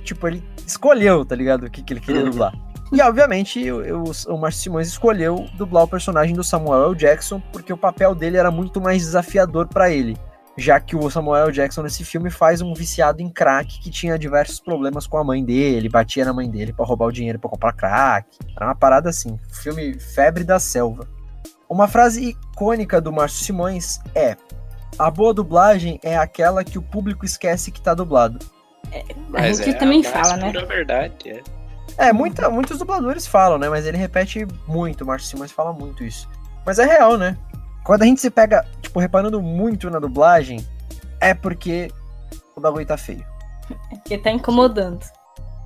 Tipo, ele escolheu, tá ligado? O que, que ele queria Uhum. dublar. E obviamente o, o, o Márcio Simões escolheu dublar o personagem do Samuel L. Jackson, porque o papel dele era muito mais desafiador pra ele. Já que o Samuel Jackson nesse filme faz um viciado em crack que tinha diversos problemas com a mãe dele, batia na mãe dele para roubar o dinheiro para comprar crack. Era uma parada assim, filme Febre da Selva. Uma frase icônica do Márcio Simões é: A boa dublagem é aquela que o público esquece que tá dublado. a gente é também a fala, né? verdade, é. É, muita, muitos dubladores falam, né? Mas ele repete muito, o Márcio Simões fala muito isso. Mas é real, né? Quando a gente se pega, tipo, reparando muito na dublagem, é porque o bagulho tá feio. Porque tá incomodando.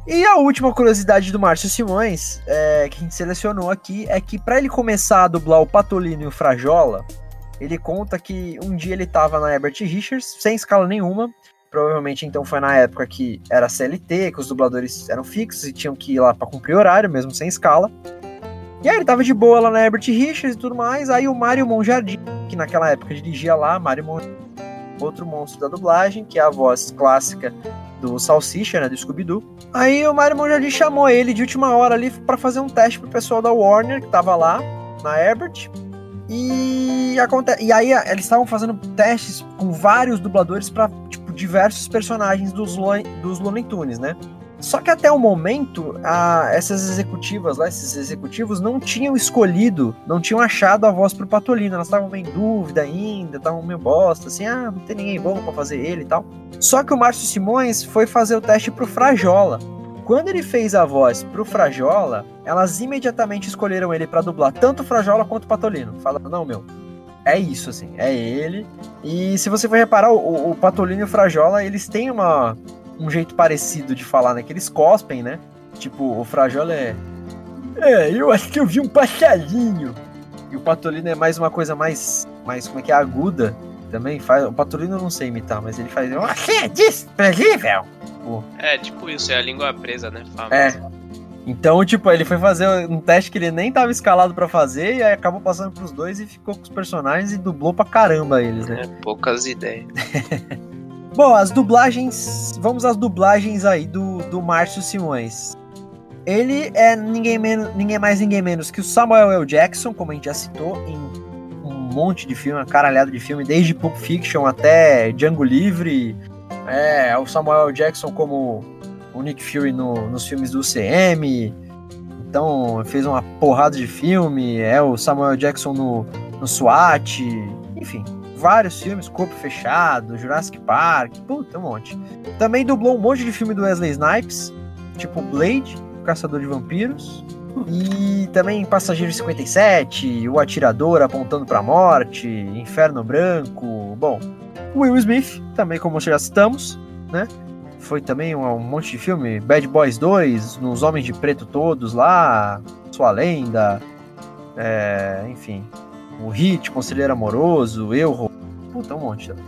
E a última curiosidade do Márcio Simões, é, que a gente selecionou aqui, é que pra ele começar a dublar o Patolino e o Frajola, ele conta que um dia ele tava na Herbert Richards, sem escala nenhuma. Provavelmente então foi na época que era CLT, que os dubladores eram fixos e tinham que ir lá pra cumprir horário, mesmo sem escala. E aí ele tava de boa lá na Herbert Richards e tudo mais. Aí o Mário Monjardim, que naquela época dirigia lá, Mário Monjardim, outro monstro da dublagem, que é a voz clássica do Salsicha, né, do Scooby-Doo. Aí o Mário Monjardim chamou ele de última hora ali pra fazer um teste pro pessoal da Warner, que tava lá, na Herbert. E, aconte... e aí eles estavam fazendo testes com vários dubladores pra, tipo, diversos personagens dos, Lo... dos Looney Tunes, né? Só que até o momento, a- essas executivas lá, esses executivos não tinham escolhido, não tinham achado a voz pro Patolino. Elas estavam em dúvida ainda, estavam meio bosta, assim, ah, não tem ninguém bom pra fazer ele e tal. Só que o Márcio Simões foi fazer o teste pro Frajola. Quando ele fez a voz pro Frajola, elas imediatamente escolheram ele pra dublar tanto o Frajola quanto o Patolino. Falando, não, meu, é isso, assim, é ele. E se você for reparar, o, o Patolino e o Frajola, eles têm uma, um jeito parecido de falar, né? Que eles cospem, né? Tipo, o Frajola é. É, eu acho que eu vi um passarinho. E o Patolino é mais uma coisa mais. mais como é que é? Aguda. Também faz. O Patolino eu não sei imitar, mas ele faz. Você é desprezível! É, tipo isso, é a língua presa, né? Famosa. É. Então, tipo, ele foi fazer um teste que ele nem tava escalado pra fazer, e aí acabou passando pros dois e ficou com os personagens e dublou pra caramba eles, né? É, poucas ideias. Bom, as dublagens. Vamos às dublagens aí do, do Márcio Simões. Ele é ninguém, menos, ninguém mais, ninguém menos que o Samuel L. Jackson, como a gente já citou, em um monte de filme, uma caralhada de filme, desde Pulp Fiction até Django Livre. É, o Samuel. Jackson como o Nick Fury no- nos filmes do UCM. Então, fez uma porrada de filme. É o Samuel Jackson no, no SWAT. Enfim, vários filmes, Corpo Fechado, Jurassic Park, puta, um monte. Também dublou um monte de filme do Wesley Snipes, tipo Blade, Caçador de Vampiros. E também Passageiro 57, O Atirador Apontando pra Morte, Inferno Branco. Bom, Will Smith, também como já citamos, né? Foi também um, um monte de filme. Bad Boys 2, Nos Homens de Preto Todos lá, Sua Lenda, é, enfim. O Hit, Conselheiro Amoroso, Eu, Puta, um monte também.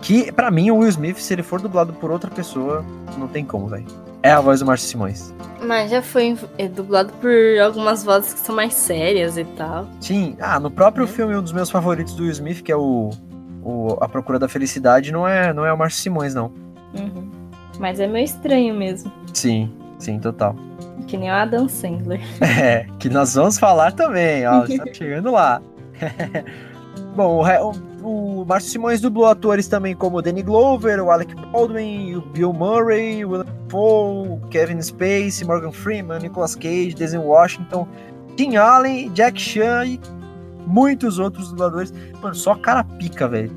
Que, pra mim, o Will Smith, se ele for dublado por outra pessoa, não tem como, velho. É a voz do Márcio Simões. Mas já foi é, dublado por algumas vozes que são mais sérias e tal. Sim, ah, no próprio Uhum. filme, um dos meus favoritos do Will Smith, que é o, o A Procura da Felicidade, não é, não é o Márcio Simões, não. Uhum. Mas é meio estranho mesmo. Sim, sim, total. Que nem o Adam Sandler. É, que nós vamos falar também, ó, está chegando lá. Bom, o, o, Márcio Simões dublou atores também como Danny Glover, o Alec Baldwin, o Bill Murray, o William Dafoe, Kevin Spacey, Morgan Freeman, Nicolas Cage, Denzel Washington, Tim Allen, Jack Chan e muitos outros dubladores. Mano, só cara pica, velho.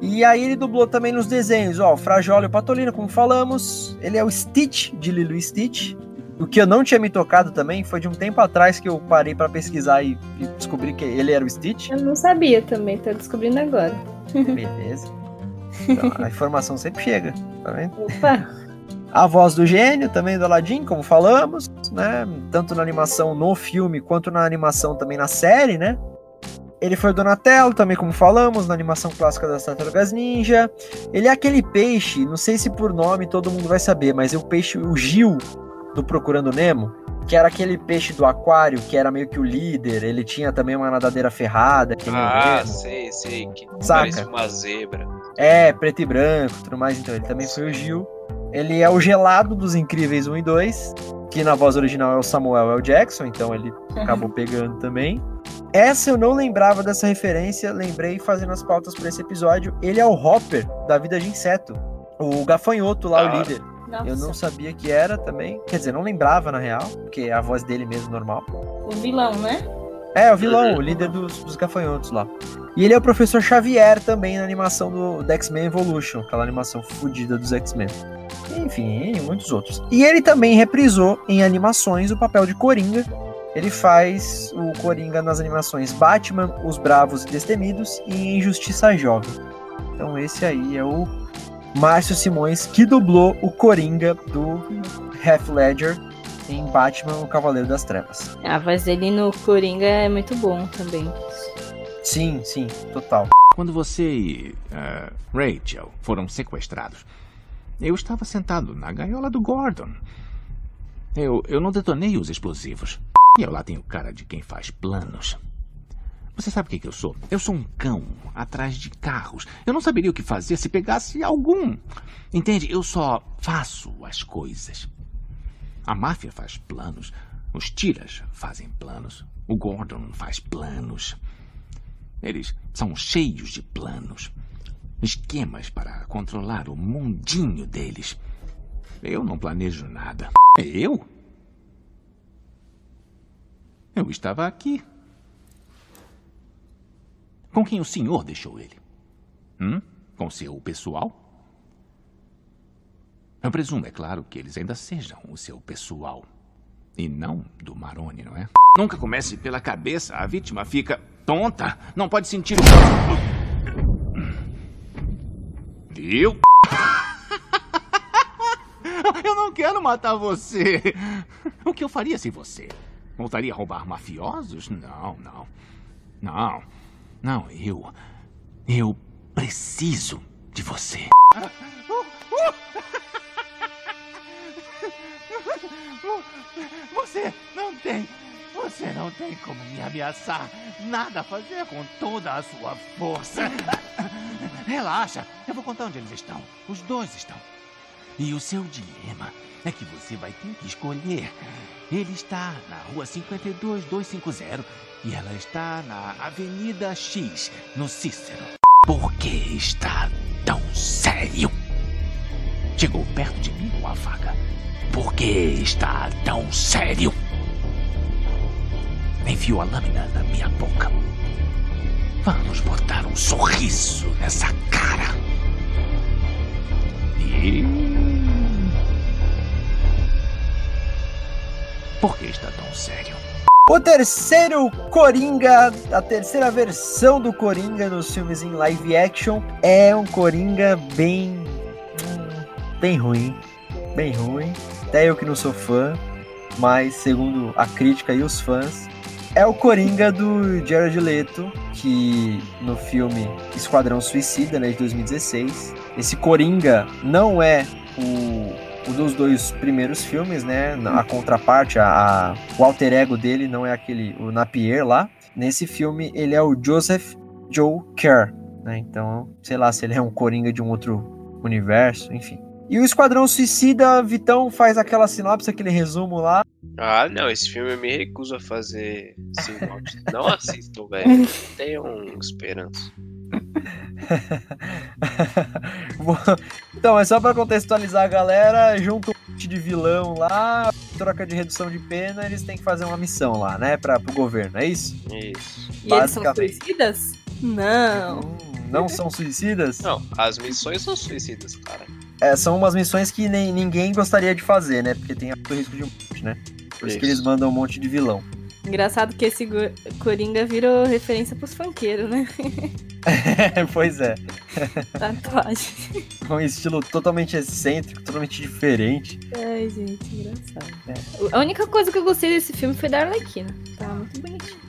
E aí ele dublou também nos desenhos, ó, o Frajola e o Patolino, como falamos. Ele é o Stitch, de Lilo Stitch. O que eu não tinha me tocado também foi de um tempo atrás que eu parei pra pesquisar e, e descobri que ele era o Stitch. Eu não sabia também, tô descobrindo agora. Beleza. Então, a informação sempre chega, tá vendo? Opa! A voz do gênio também do Aladdin, como falamos, né? Tanto na animação no filme quanto na animação também na série, né? Ele foi o Donatello, também como falamos, na animação clássica das Tartarugas Ninja. Ele é aquele peixe, não sei se por nome todo mundo vai saber, mas é o peixe, o Gil do Procurando Nemo, que era aquele peixe do aquário, que era meio que o líder. Ele tinha também uma nadadeira ferrada, que Ah, Nemo. sei, sei. Que Saca. parece uma zebra. É, preto e branco, tudo mais. Então, ele também foi o Gil. Ele é o gelado dos Incríveis 1 e 2, que na voz original é o Samuel L. Jackson, então ele acabou pegando também. Essa eu não lembrava dessa referência, lembrei fazendo as pautas para esse episódio. Ele é o Hopper da Vida de Inseto, o gafanhoto lá, o líder. Nossa, Eu não sabia que era também. Quer dizer, não lembrava na real, porque é a voz dele mesmo normal. o vilão, né? É, o vilão, o líder dos, dos gafanhotos lá. E ele é o professor Xavier também na animação do, do X-Men Evolution, aquela animação fodida dos X-Men. Enfim, e muitos outros. E ele também reprisou em animações o papel de Coringa. Ele faz o Coringa nas animações Batman, Os Bravos e Destemidos e Injustiça Jovem. Então esse aí é o Márcio Simões que dublou o Coringa do Heath Ledger em Batman, o Cavaleiro das Trevas. A voz dele no Coringa é muito bom também. Sim, sim, total. Quando você e eh, Rachel foram sequestrados, eu estava sentado na gaiola do Gordon. Eu, eu não detonei os explosivos. E eu lá tenho cara de quem faz planos. Você sabe o que, que eu sou? Eu sou um cão atrás de carros. Eu não saberia o que fazer se pegasse algum. Entende? Eu só faço as coisas. A máfia faz planos. Os tiras fazem planos. O Gordon faz planos. Eles são cheios de planos. Esquemas para controlar o mundinho deles. Eu não planejo nada. Eu? Eu estava aqui. Com quem o senhor deixou ele? Hum? Com seu pessoal? Eu presumo, é claro, que eles ainda sejam o seu pessoal. E não do Maroni, não é? Nunca comece pela cabeça. A vítima fica tonta. Não pode sentir. Viu? Eu não quero matar você. O que eu faria sem você? Voltaria a roubar mafiosos? Não, não. Não. Não, eu. Eu preciso de você. Você não tem. Você não tem como me ameaçar. Nada a fazer com toda a sua força. Relaxa, eu vou contar onde eles estão. Os dois estão. E o seu dilema é que você vai ter que escolher. Ele está na rua 52250 e ela está na Avenida X, no Cícero. Por que está tão sério? Chegou perto de mim com a faca. Por que está tão sério? Enfiou a lâmina na minha boca. Vamos botar um sorriso nessa cara. E. Por que está tão sério? O terceiro Coringa, a terceira versão do Coringa nos filmes em live action, é um Coringa bem. hum, bem ruim. Bem ruim. Até eu que não sou fã, mas segundo a crítica e os fãs, é o Coringa do Jared Leto, que no filme Esquadrão Suicida, né, de 2016. Esse Coringa não é o, o dos dois primeiros filmes, né? A contraparte, a, a- o alter ego dele não é aquele, o Napier lá. Nesse filme, ele é o Joseph Joe Kerr, né? Então, sei lá se ele é um Coringa de um outro universo, enfim. E o Esquadrão Suicida, Vitão faz aquela sinopse, aquele resumo lá. Ah, não, esse filme eu me recuso a fazer sinopse. Não assisto, velho. Tenham esperança. Então, é só pra contextualizar a galera, junto um monte de vilão lá, troca de redução de pena, eles têm que fazer uma missão lá, né, pra, pro governo, é isso? Isso. E eles são Basicamente. suicidas? Não. Hum, não são suicidas? Não, as missões são suicidas, cara. É, são umas missões que nem, ninguém gostaria de fazer, né, porque tem alto risco de morte, né? Por isso que Isso. eles mandam um monte de vilão. Engraçado que esse Coringa virou referência pros funkeiros, né? pois é, Tatuagem. um estilo totalmente excêntrico, totalmente diferente. Ai, gente, engraçado. A única coisa que eu gostei desse filme foi da Arlequina. Tá muito bonitinho.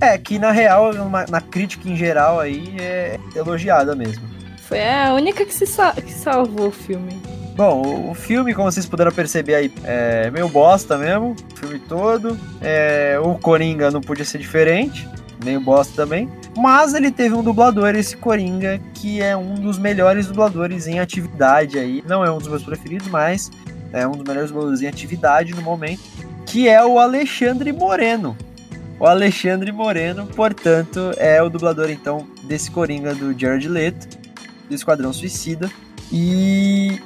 É, que na real, numa- na crítica em geral aí, é elogiada mesmo. Foi a única que, se sa- que salvou o filme. Bom, o- filme, como vocês puderam perceber aí, é meio bosta mesmo, o filme todo. É, o Coringa não podia ser diferente, meio bosta também. Mas ele teve um dublador, esse Coringa, que é um dos melhores dubladores em atividade aí. Não é um dos meus preferidos, mas é um dos melhores dubladores em atividade no momento, que é o Alexandre Moreno. o Alexandre Moreno, portanto, é o dublador então desse Coringa do Jared Leto, do Esquadrão Suicida. E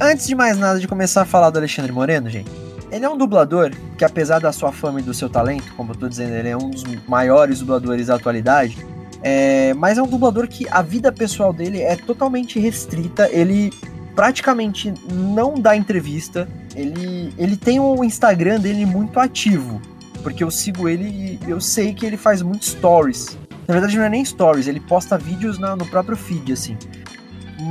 antes de mais nada de começar a falar do Alexandre Moreno, gente, ele é um dublador que apesar da sua fama e do seu talento, como eu tô dizendo, ele é um dos maiores dubladores da atualidade, é, mas é um dublador que a vida pessoal dele é totalmente restrita, ele praticamente não dá entrevista, ele, ele tem o Instagram dele muito ativo, porque eu sigo ele e eu sei que ele faz muito stories. Na verdade não é nem stories, ele posta vídeos na, no próprio feed, assim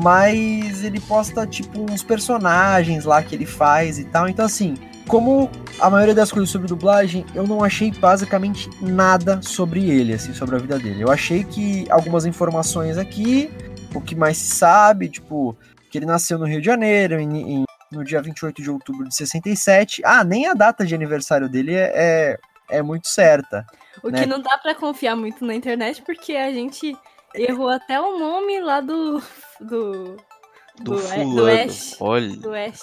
mas ele posta tipo uns personagens lá que ele faz e tal. Então assim, como a maioria das coisas sobre dublagem, eu não achei basicamente nada sobre ele, assim, sobre a vida dele. Eu achei que algumas informações aqui, o que mais se sabe, tipo, que ele nasceu no Rio de Janeiro, em, em, no dia 28 de outubro de 67. Ah, nem a data de aniversário dele é, é, é muito certa. O né? que não dá para confiar muito na internet, porque a gente errou até o nome lá do. Do. Do, do, fulano. do Ash. Olha, Do Ash.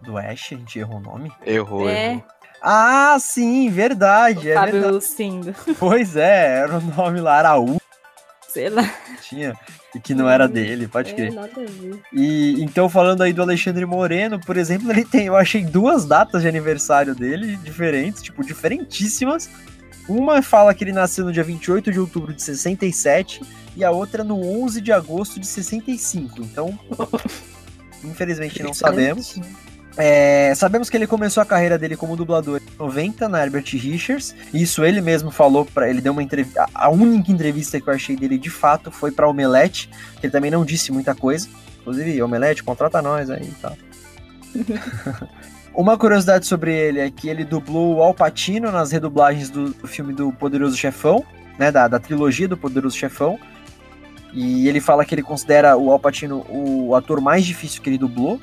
Do Ash, a gente errou o nome? errou, É. errou. Ah, sim, verdade. É Fábio verdade. Lucindo. Pois é, era o nome lá, Araújo, Sei lá. tinha, e que não era dele, pode É, crer. nada a ver. E então, falando aí do Alexandre Moreno, por exemplo, ele tem, eu achei duas datas de aniversário dele diferentes, tipo, diferentíssimas. Uma fala que ele nasceu no dia 28 de outubro de 67 e a outra no 11 de agosto de 65. Então, infelizmente não sabemos. É, sabemos que ele começou a carreira dele como dublador em 90 na Herbert Richards. Isso ele mesmo falou para ele deu uma entrevista. A única entrevista que eu achei dele de fato foi para Omelete, que ele também não disse muita coisa. Inclusive, Omelete, contrata nós aí e tal. Uma curiosidade sobre ele é que ele dublou o Al Pacino nas redublagens do, do filme do Poderoso Chefão, né, da, da trilogia do Poderoso Chefão. E ele fala que ele considera o Al Pacino o ator mais difícil que ele dublou.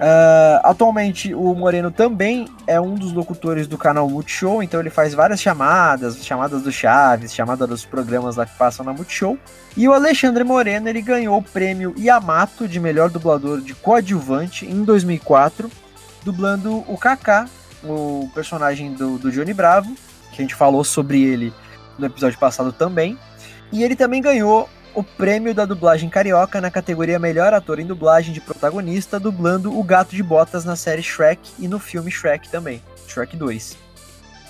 Ah, atualmente, o Moreno também é um dos locutores do canal Multishow, então ele faz várias chamadas, chamadas do Chaves, chamada dos programas lá que passam na Multishow. E o Alexandre Moreno, ele ganhou o prêmio Yamato de melhor dublador de coadjuvante em 2004, dublando o Kaká, o personagem do, do Johnny Bravo, que a gente falou sobre ele no episódio passado também. E ele também ganhou o prêmio da dublagem carioca na categoria Melhor Ator em Dublagem de Protagonista, dublando o Gato de Botas na série Shrek e no filme Shrek também, Shrek 2.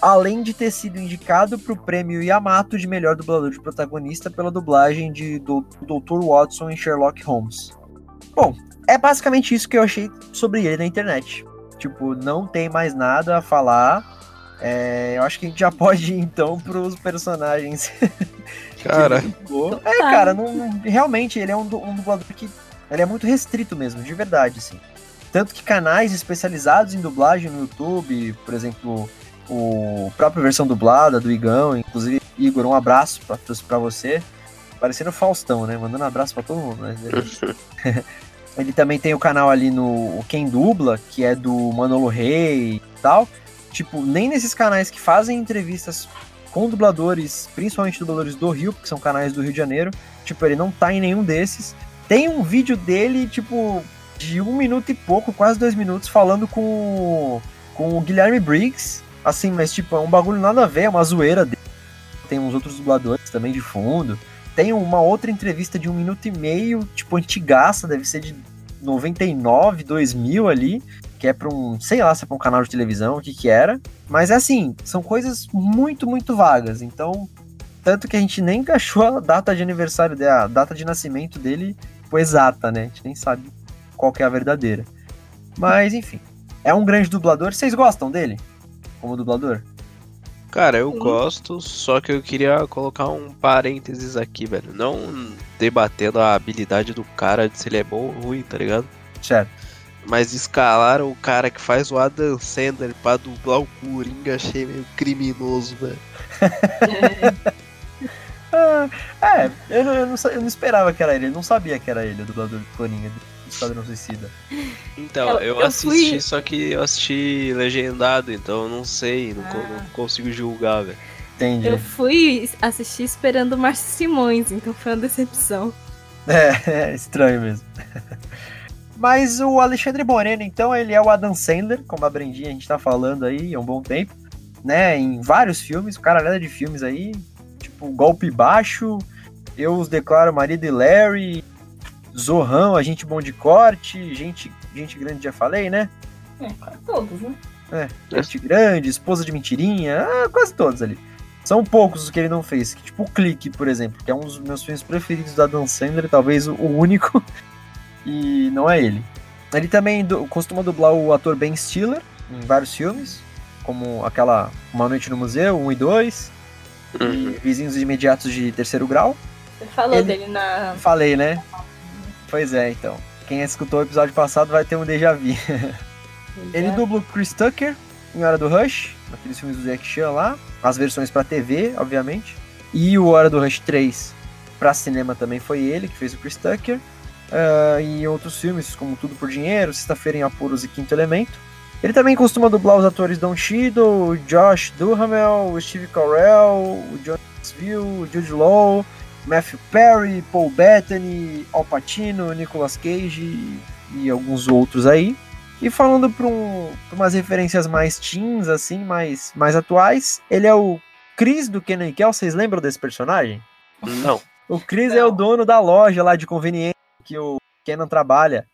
Além de ter sido indicado para o prêmio Yamato de Melhor Dublador de Protagonista pela dublagem de Dr. Watson em Sherlock Holmes. Bom, é basicamente isso que eu achei sobre ele na internet. Tipo, não tem mais nada a falar. É, eu acho que a gente já pode ir então pros personagens Cara, Pô, É, cara, não, não- realmente ele é um, um dublador que ele é muito restrito mesmo, de verdade, assim. Tanto que canais especializados em dublagem no YouTube, por exemplo, o própria versão dublada do Igão, inclusive, Igor, um abraço pra, pra você. Parecendo o Faustão, né? Mandando abraço pra todo mundo. Mas ele... ele também tem o canal ali no Quem Dubla, que é do Manolo Rey e tal. Tipo, nem nesses canais que fazem entrevistas com dubladores, principalmente dubladores do Rio, porque são canais do Rio de Janeiro. Tipo, ele não tá em nenhum desses. Tem um vídeo dele, tipo, de um minuto e pouco, quase dois minutos, falando com, com o Guilherme Briggs. Assim, mas tipo, é um bagulho nada a ver, é uma zoeira dele. Tem uns outros dubladores também de fundo. Tem uma outra entrevista de um minuto e meio, tipo, antigaça, deve ser de 99, 2000 ali, que é pra um, sei lá, se é pra um canal de televisão, o que que era. Mas é assim, são coisas muito, muito vagas. Então, tanto que a gente nem encaixou a data de aniversário dele, a data de nascimento dele, tipo, exata, né? A gente nem sabe qual que é a verdadeira. Mas, enfim. É um grande dublador. Vocês gostam dele? Como dublador? cara, eu gosto, só que eu queria colocar um parênteses aqui, velho. Não debatendo a habilidade do cara de se ele é bom ou ruim, tá ligado? Certo. Mas escalar o cara que faz o Adam Sandler pra dublar o Coringa achei meio criminoso, velho. É, eu não, eu, não, eu não esperava que era ele. Eu não sabia que era ele, o dublador do Coringa do Esquadrão Suicida. Então, Eu- eu, assisti, fui- só que eu assisti legendado, então eu não sei, não, co- não consigo julgar, velho. Entendi. Eu fui assistir esperando o Márcio Simões, então foi uma decepção. É, é estranho mesmo. Mas o Alexandre Moreno, então, ele é o Adam Sandler, como a Brendinha a gente tá falando aí há um bom tempo. né, em vários filmes, o cara de filmes aí, tipo Golpe Baixo, Eu os declaro marido e Larry, Zorrão, Agente Bom de Corte, Gente, gente Grande já falei, né? É, todos, né? É, Gente Grande, Esposa de Mentirinha, ah, quase todos ali. São poucos os que ele não fez, tipo o Clique, por exemplo, que é um dos meus filmes preferidos da Dan Sandler, talvez o único, e não é ele. Ele também costuma dublar o ator Ben Stiller em vários filmes, como aquela Uma Noite no Museu, 1 e 2, uhum. e Vizinhos Imediatos de Terceiro Grau. Você falou ele... dele na. Falei, né? Pois é, então. Quem escutou o episódio passado vai ter um déjà vu. ele dubla o Chris Tucker em Hora do Rush, naqueles filmes do Jack Chan lá, as versões para TV, obviamente. E o Hora do Rush 3 para cinema também foi ele que fez o Chris Tucker. Uh, e outros filmes, como Tudo por Dinheiro, Sexta-feira em Apuros e Quinto Elemento. Ele também costuma dublar os atores Don Cheadle, Josh Duhamel, Steve Carell, o John Knoxville, Jude Law, Matthew Perry, Paul Bettany, Al Pacino, Nicolas Cage e, e alguns outros aí. E falando para um, umas referências mais teens, assim, mais, mais atuais, ele é o Chris do Kenan Kel. Vocês lembram desse personagem? Não. O Chris Não. é o dono da loja lá de conveniência que o Kenan trabalha.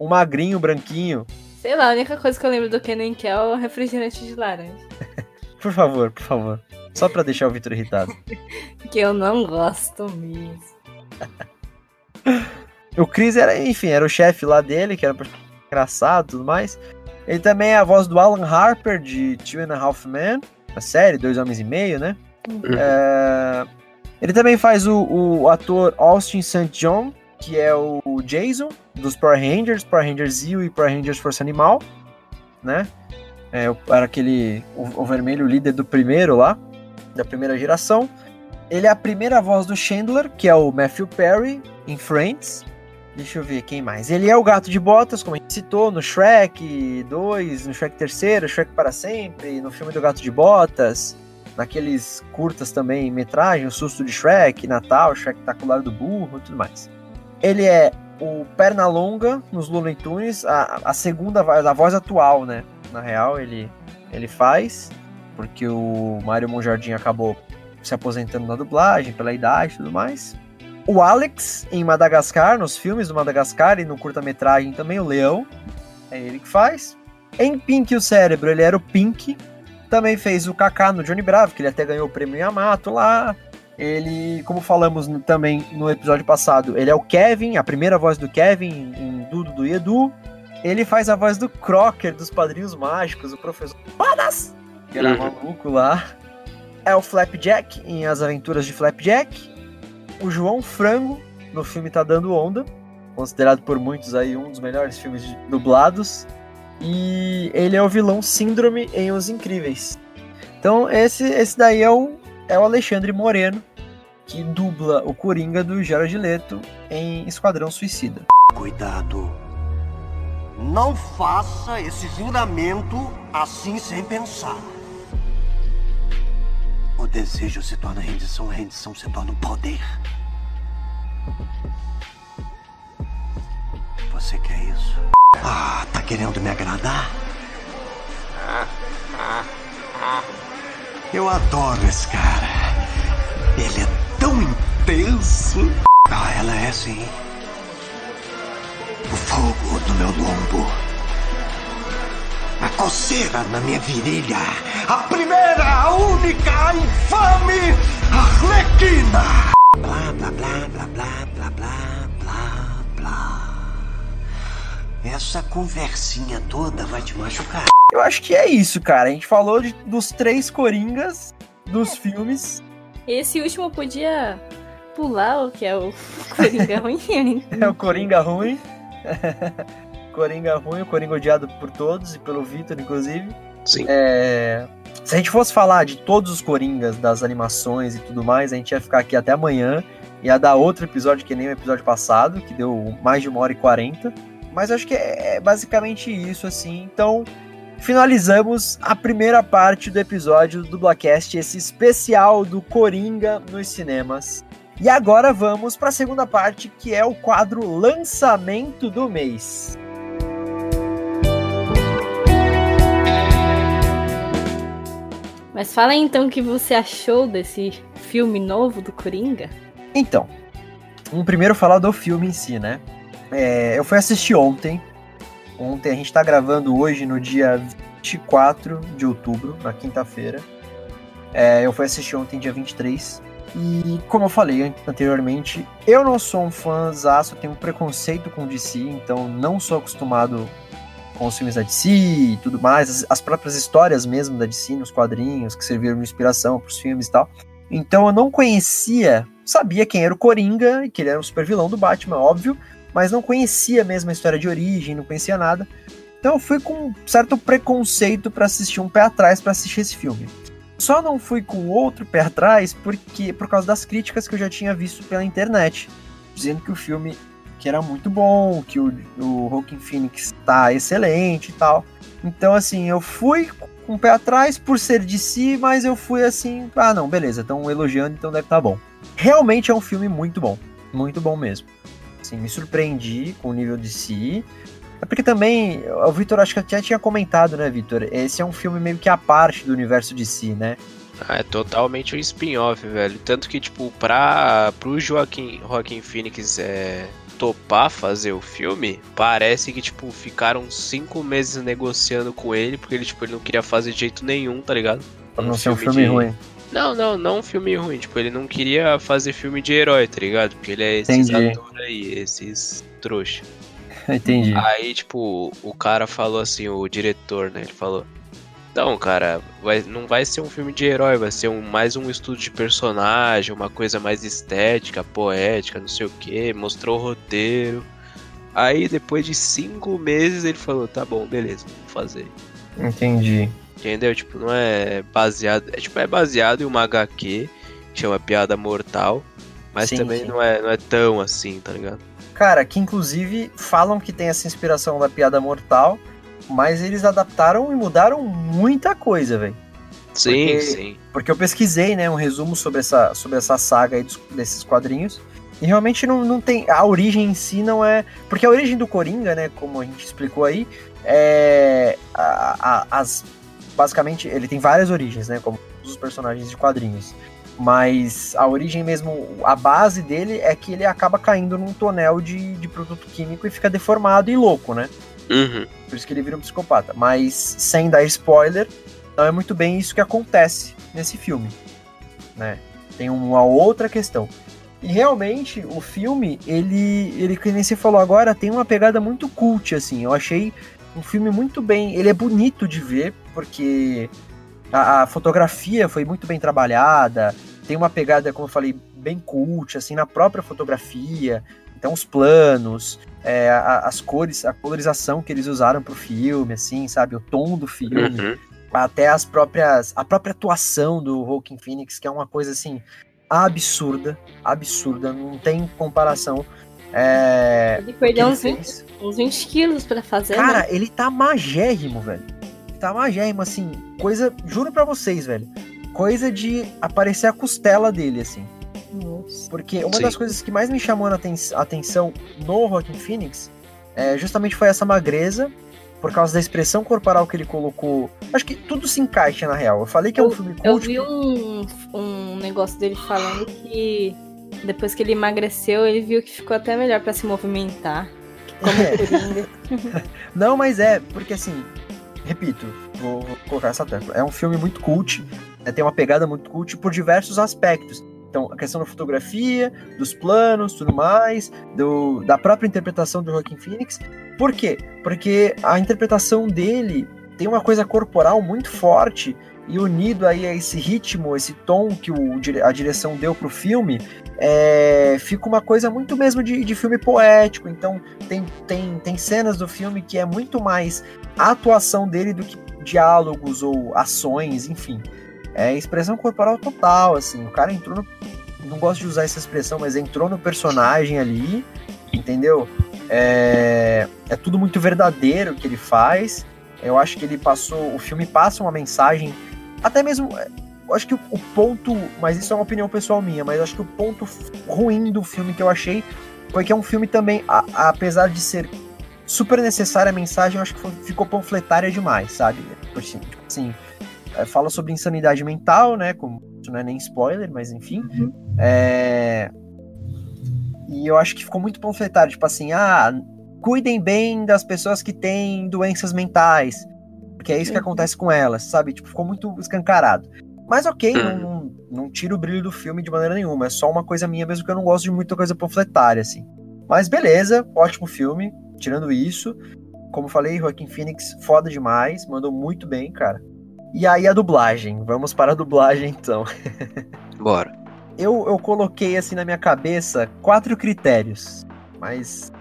Um magrinho, branquinho. Sei lá, a única coisa que eu lembro do Kenan Kel é o refrigerante de laranja. por favor, por favor. Só pra deixar o Vitor irritado. que eu não gosto mesmo. o Chris era, enfim, era o chefe lá dele, que era engraçado e tudo mais. Ele também é a voz do Alan Harper, de Two and a Half Men, a série, Dois Homens e Meio, né? Uhum. É... Ele também faz o, o ator Austin St. John, que é o Jason, dos Power Rangers, Power Rangers Zeo e Power Rangers Força Animal, né? É, era aquele, o, o vermelho líder do primeiro lá, da primeira geração. Ele é a primeira voz do Chandler, que é o Matthew Perry, em Friends. Deixa eu ver quem mais. Ele é o gato de botas, como a gente citou, no Shrek 2, no Shrek 3, Shrek para sempre, no filme do Gato de Botas, naqueles curtas também, metragem, O Susto de Shrek, Natal, Shrek Tacular do Burro e tudo mais. Ele é o Pernalonga nos Looney Tunes, a, a segunda voz, a voz atual, né? Na real, ele, ele faz, porque o Mário Monjardim acabou se aposentando na dublagem, pela idade e tudo mais. O Alex, em Madagascar, nos filmes do Madagascar e no curta-metragem também, o Leão. É ele que faz. Em Pink o Cérebro, ele era o Pink. Também fez o Kaká no Johnny Bravo, que ele até ganhou o prêmio Yamato lá. Ele, como falamos também no episódio passado, ele é o Kevin, a primeira voz do Kevin em Dudu do Edu. Ele faz a voz do Crocker dos Padrinhos Mágicos, o professor Padas, que era uhum. maluco lá. É o Flapjack em As Aventuras de Flapjack o João Frango no filme Tá Dando Onda, considerado por muitos aí um dos melhores filmes dublados. E ele é o vilão Síndrome em Os Incríveis. Então esse, esse daí é o, é o Alexandre Moreno, que dubla o Coringa do Jared Leto em Esquadrão Suicida. Cuidado. Não faça esse juramento assim sem pensar. O desejo se torna rendição, a rendição se torna um poder. Você quer isso? Ah, tá querendo me agradar? Eu adoro esse cara. Ele é tão intenso. Ah, ela é sim. O fogo no meu lombo a coceira na minha virilha. A primeira, a única, a infame Arlequina! Blá, blá, blá, blá, blá, blá, blá, blá, blá. Essa conversinha toda vai te machucar. Eu acho que é isso, cara. A gente falou de, dos três coringas dos filmes. Esse último podia pular o que é o Coringa ruim. é o Coringa ruim. Coringa ruim, o Coringa odiado por todos e pelo Victor, inclusive. Sim. É... Se a gente fosse falar de todos os Coringas, das animações e tudo mais, a gente ia ficar aqui até amanhã. Ia dar outro episódio que nem o episódio passado, que deu mais de uma hora e quarenta. Mas acho que é, é basicamente isso, assim. Então, finalizamos a primeira parte do episódio do Blackcast, esse especial do Coringa nos cinemas. E agora vamos para a segunda parte, que é o quadro Lançamento do Mês. Mas fala aí, então o que você achou desse filme novo do Coringa. Então, um primeiro falar do filme em si, né? É, eu fui assistir ontem. Ontem a gente tá gravando hoje no dia 24 de outubro, na quinta-feira. É, eu fui assistir ontem, dia 23. E como eu falei anteriormente, eu não sou um fãzaço, tenho um preconceito com DC, então não sou acostumado com os filmes da DC e tudo mais, as, as próprias histórias mesmo da DC nos quadrinhos que serviram de inspiração para os filmes e tal. Então eu não conhecia, sabia quem era o Coringa e que ele era o super vilão do Batman, óbvio, mas não conhecia mesmo a história de origem, não conhecia nada. Então eu fui com um certo preconceito para assistir um pé atrás para assistir esse filme. Só não fui com outro pé atrás porque por causa das críticas que eu já tinha visto pela internet, dizendo que o filme que era muito bom, que o, o Joaquin Phoenix tá excelente e tal. Então, assim, eu fui com pé atrás por ser de si, mas eu fui assim, ah, não, beleza, estão elogiando, então deve estar tá bom. Realmente é um filme muito bom, muito bom mesmo. Assim, me surpreendi com o nível de si. É porque também, o Vitor acho que até tinha comentado, né, Vitor? Esse é um filme meio que a parte do universo de si, né? Ah, é totalmente um spin-off, velho. Tanto que, tipo, pra, pro Joaquim, Joaquim Phoenix é, topar fazer o filme, parece que, tipo, ficaram cinco meses negociando com ele, porque ele, tipo, ele não queria fazer de jeito nenhum, tá ligado? Pra não um ser um filme de... ruim. Não, não, não um filme ruim. Tipo, ele não queria fazer filme de herói, tá ligado? Porque ele é esses atores aí, esses trouxa. Entendi. Aí, tipo, o cara falou assim, o diretor, né? Ele falou: então, cara, vai, não vai ser um filme de herói, vai ser um, mais um estudo de personagem, uma coisa mais estética, poética, não sei o que. Mostrou o roteiro. Aí, depois de cinco meses, ele falou: tá bom, beleza, vou fazer. Entendi. Entendeu? Tipo, não é baseado. É, tipo, é baseado em uma HQ que chama Piada Mortal. Mas sim, também sim. Não, é, não é tão assim, tá ligado? Cara, que inclusive falam que tem essa inspiração da Piada Mortal mas eles adaptaram e mudaram muita coisa, velho. Sim, porque, sim. Porque eu pesquisei, né, um resumo sobre essa, sobre essa saga aí desses quadrinhos. E realmente não, não tem. A origem em si não é. Porque a origem do Coringa, né, como a gente explicou aí, é. A, a, as, basicamente, ele tem várias origens, né, como os personagens de quadrinhos. Mas a origem mesmo, a base dele é que ele acaba caindo num tonel de, de produto químico e fica deformado e louco, né? Uhum. Por isso que ele vira um psicopata. Mas sem dar spoiler, não é muito bem isso que acontece nesse filme. Né? Tem uma outra questão. E realmente, o filme, ele, ele, que nem você falou agora, tem uma pegada muito cult, assim. Eu achei um filme muito bem. Ele é bonito de ver, porque a, a fotografia foi muito bem trabalhada. Tem uma pegada, como eu falei, bem cult, assim, na própria fotografia. Então, os planos, é, a, as cores, a colorização que eles usaram pro filme, assim, sabe? O tom do filme. Uhum. Até as próprias. A própria atuação do Joaquin Phoenix, que é uma coisa assim absurda, absurda, não tem comparação. É, ele perdeu uns 20, uns 20 quilos pra fazer. Cara, né? ele tá magérrimo, velho. Ele tá magérrimo, assim, coisa. Juro pra vocês, velho. Coisa de aparecer a costela dele, assim. Nossa. Porque uma Sim. das coisas que mais me chamou a atenção no Rockin' Phoenix é, justamente foi essa magreza, por causa da expressão corporal que ele colocou. Acho que tudo se encaixa na real. Eu falei que é um filme cult. Eu vi um, um negócio dele falando que depois que ele emagreceu, ele viu que ficou até melhor para se movimentar. Como é. Não, mas é, porque assim, repito, vou, vou colocar essa tecla. É um filme muito cult, né, tem uma pegada muito cult por diversos aspectos. Então, a questão da fotografia, dos planos, tudo mais, do, da própria interpretação do Joaquin Phoenix. Por quê? Porque a interpretação dele tem uma coisa corporal muito forte e unido aí a esse ritmo, esse tom que o, a direção deu pro filme, é, fica uma coisa muito mesmo de, de filme poético. Então, tem, tem, tem cenas do filme que é muito mais a atuação dele do que diálogos ou ações, enfim é expressão corporal total, assim. O cara entrou no. Não gosto de usar essa expressão, mas entrou no personagem ali, entendeu? É, é tudo muito verdadeiro que ele faz. Eu acho que ele passou. O filme passa uma mensagem. Até mesmo. Eu acho que o, ponto. Mas isso é uma opinião pessoal minha, mas acho que o ponto ruim do filme que eu achei foi que é um filme também, a, a, apesar de ser super necessária a mensagem, eu acho que foi, ficou panfletária demais, sabe? Tipo assim, tipo assim é, fala sobre insanidade mental, né? Como, isso não é nem spoiler, mas enfim. Uhum. É, e eu acho que ficou muito panfletário, tipo assim, ah, cuidem bem das pessoas que têm doenças mentais, porque é isso que acontece com elas, sabe? Tipo, ficou muito escancarado. Mas ok, Uhum. não, não, não tira o brilho do filme de maneira nenhuma, é só uma coisa minha mesmo que eu não gosto de muita coisa panfletária, assim. Mas beleza, ótimo filme, tirando isso. Como falei, Joaquin Phoenix, foda demais, mandou muito bem, cara. E aí a dublagem, vamos para a dublagem então Bora. eu, eu coloquei assim na minha cabeça quatro critérios, mas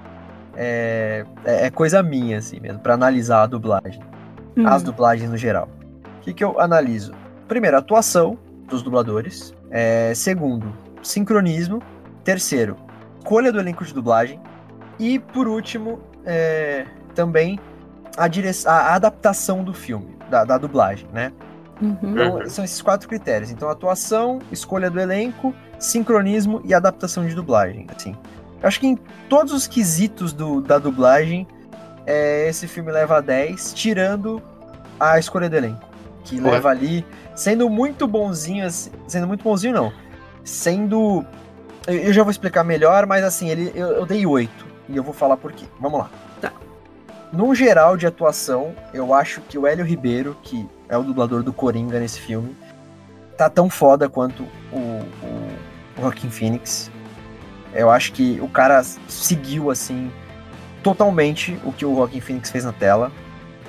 é, é, é coisa minha assim mesmo, pra analisar a dublagem, Hum. as dublagens no geral. O que, que eu analiso? Primeiro, atuação dos dubladores. É, segundo, sincronismo. Terceiro, escolha do elenco de dublagem. E por último, é, também a, dire... a adaptação do filme, da, da dublagem, né? Uhum. Então, Uhum. são esses quatro critérios. Então, atuação, escolha do elenco, sincronismo e adaptação de dublagem. Assim, eu acho que em todos os quesitos do, da dublagem, é, esse filme leva 10, tirando a escolha do elenco, que Ué. leva ali, sendo muito bonzinho, assim, sendo muito bonzinho não, sendo, eu, já vou explicar melhor, mas assim, ele, eu, eu dei 8 e eu vou falar por quê. Vamos lá. Tá. Num geral de atuação, eu acho que o Hélio Ribeiro, que é o dublador do Coringa nesse filme, tá tão foda quanto o, o, o Joaquin Phoenix. Eu acho que o cara seguiu, assim, totalmente o que o Joaquin Phoenix fez na tela.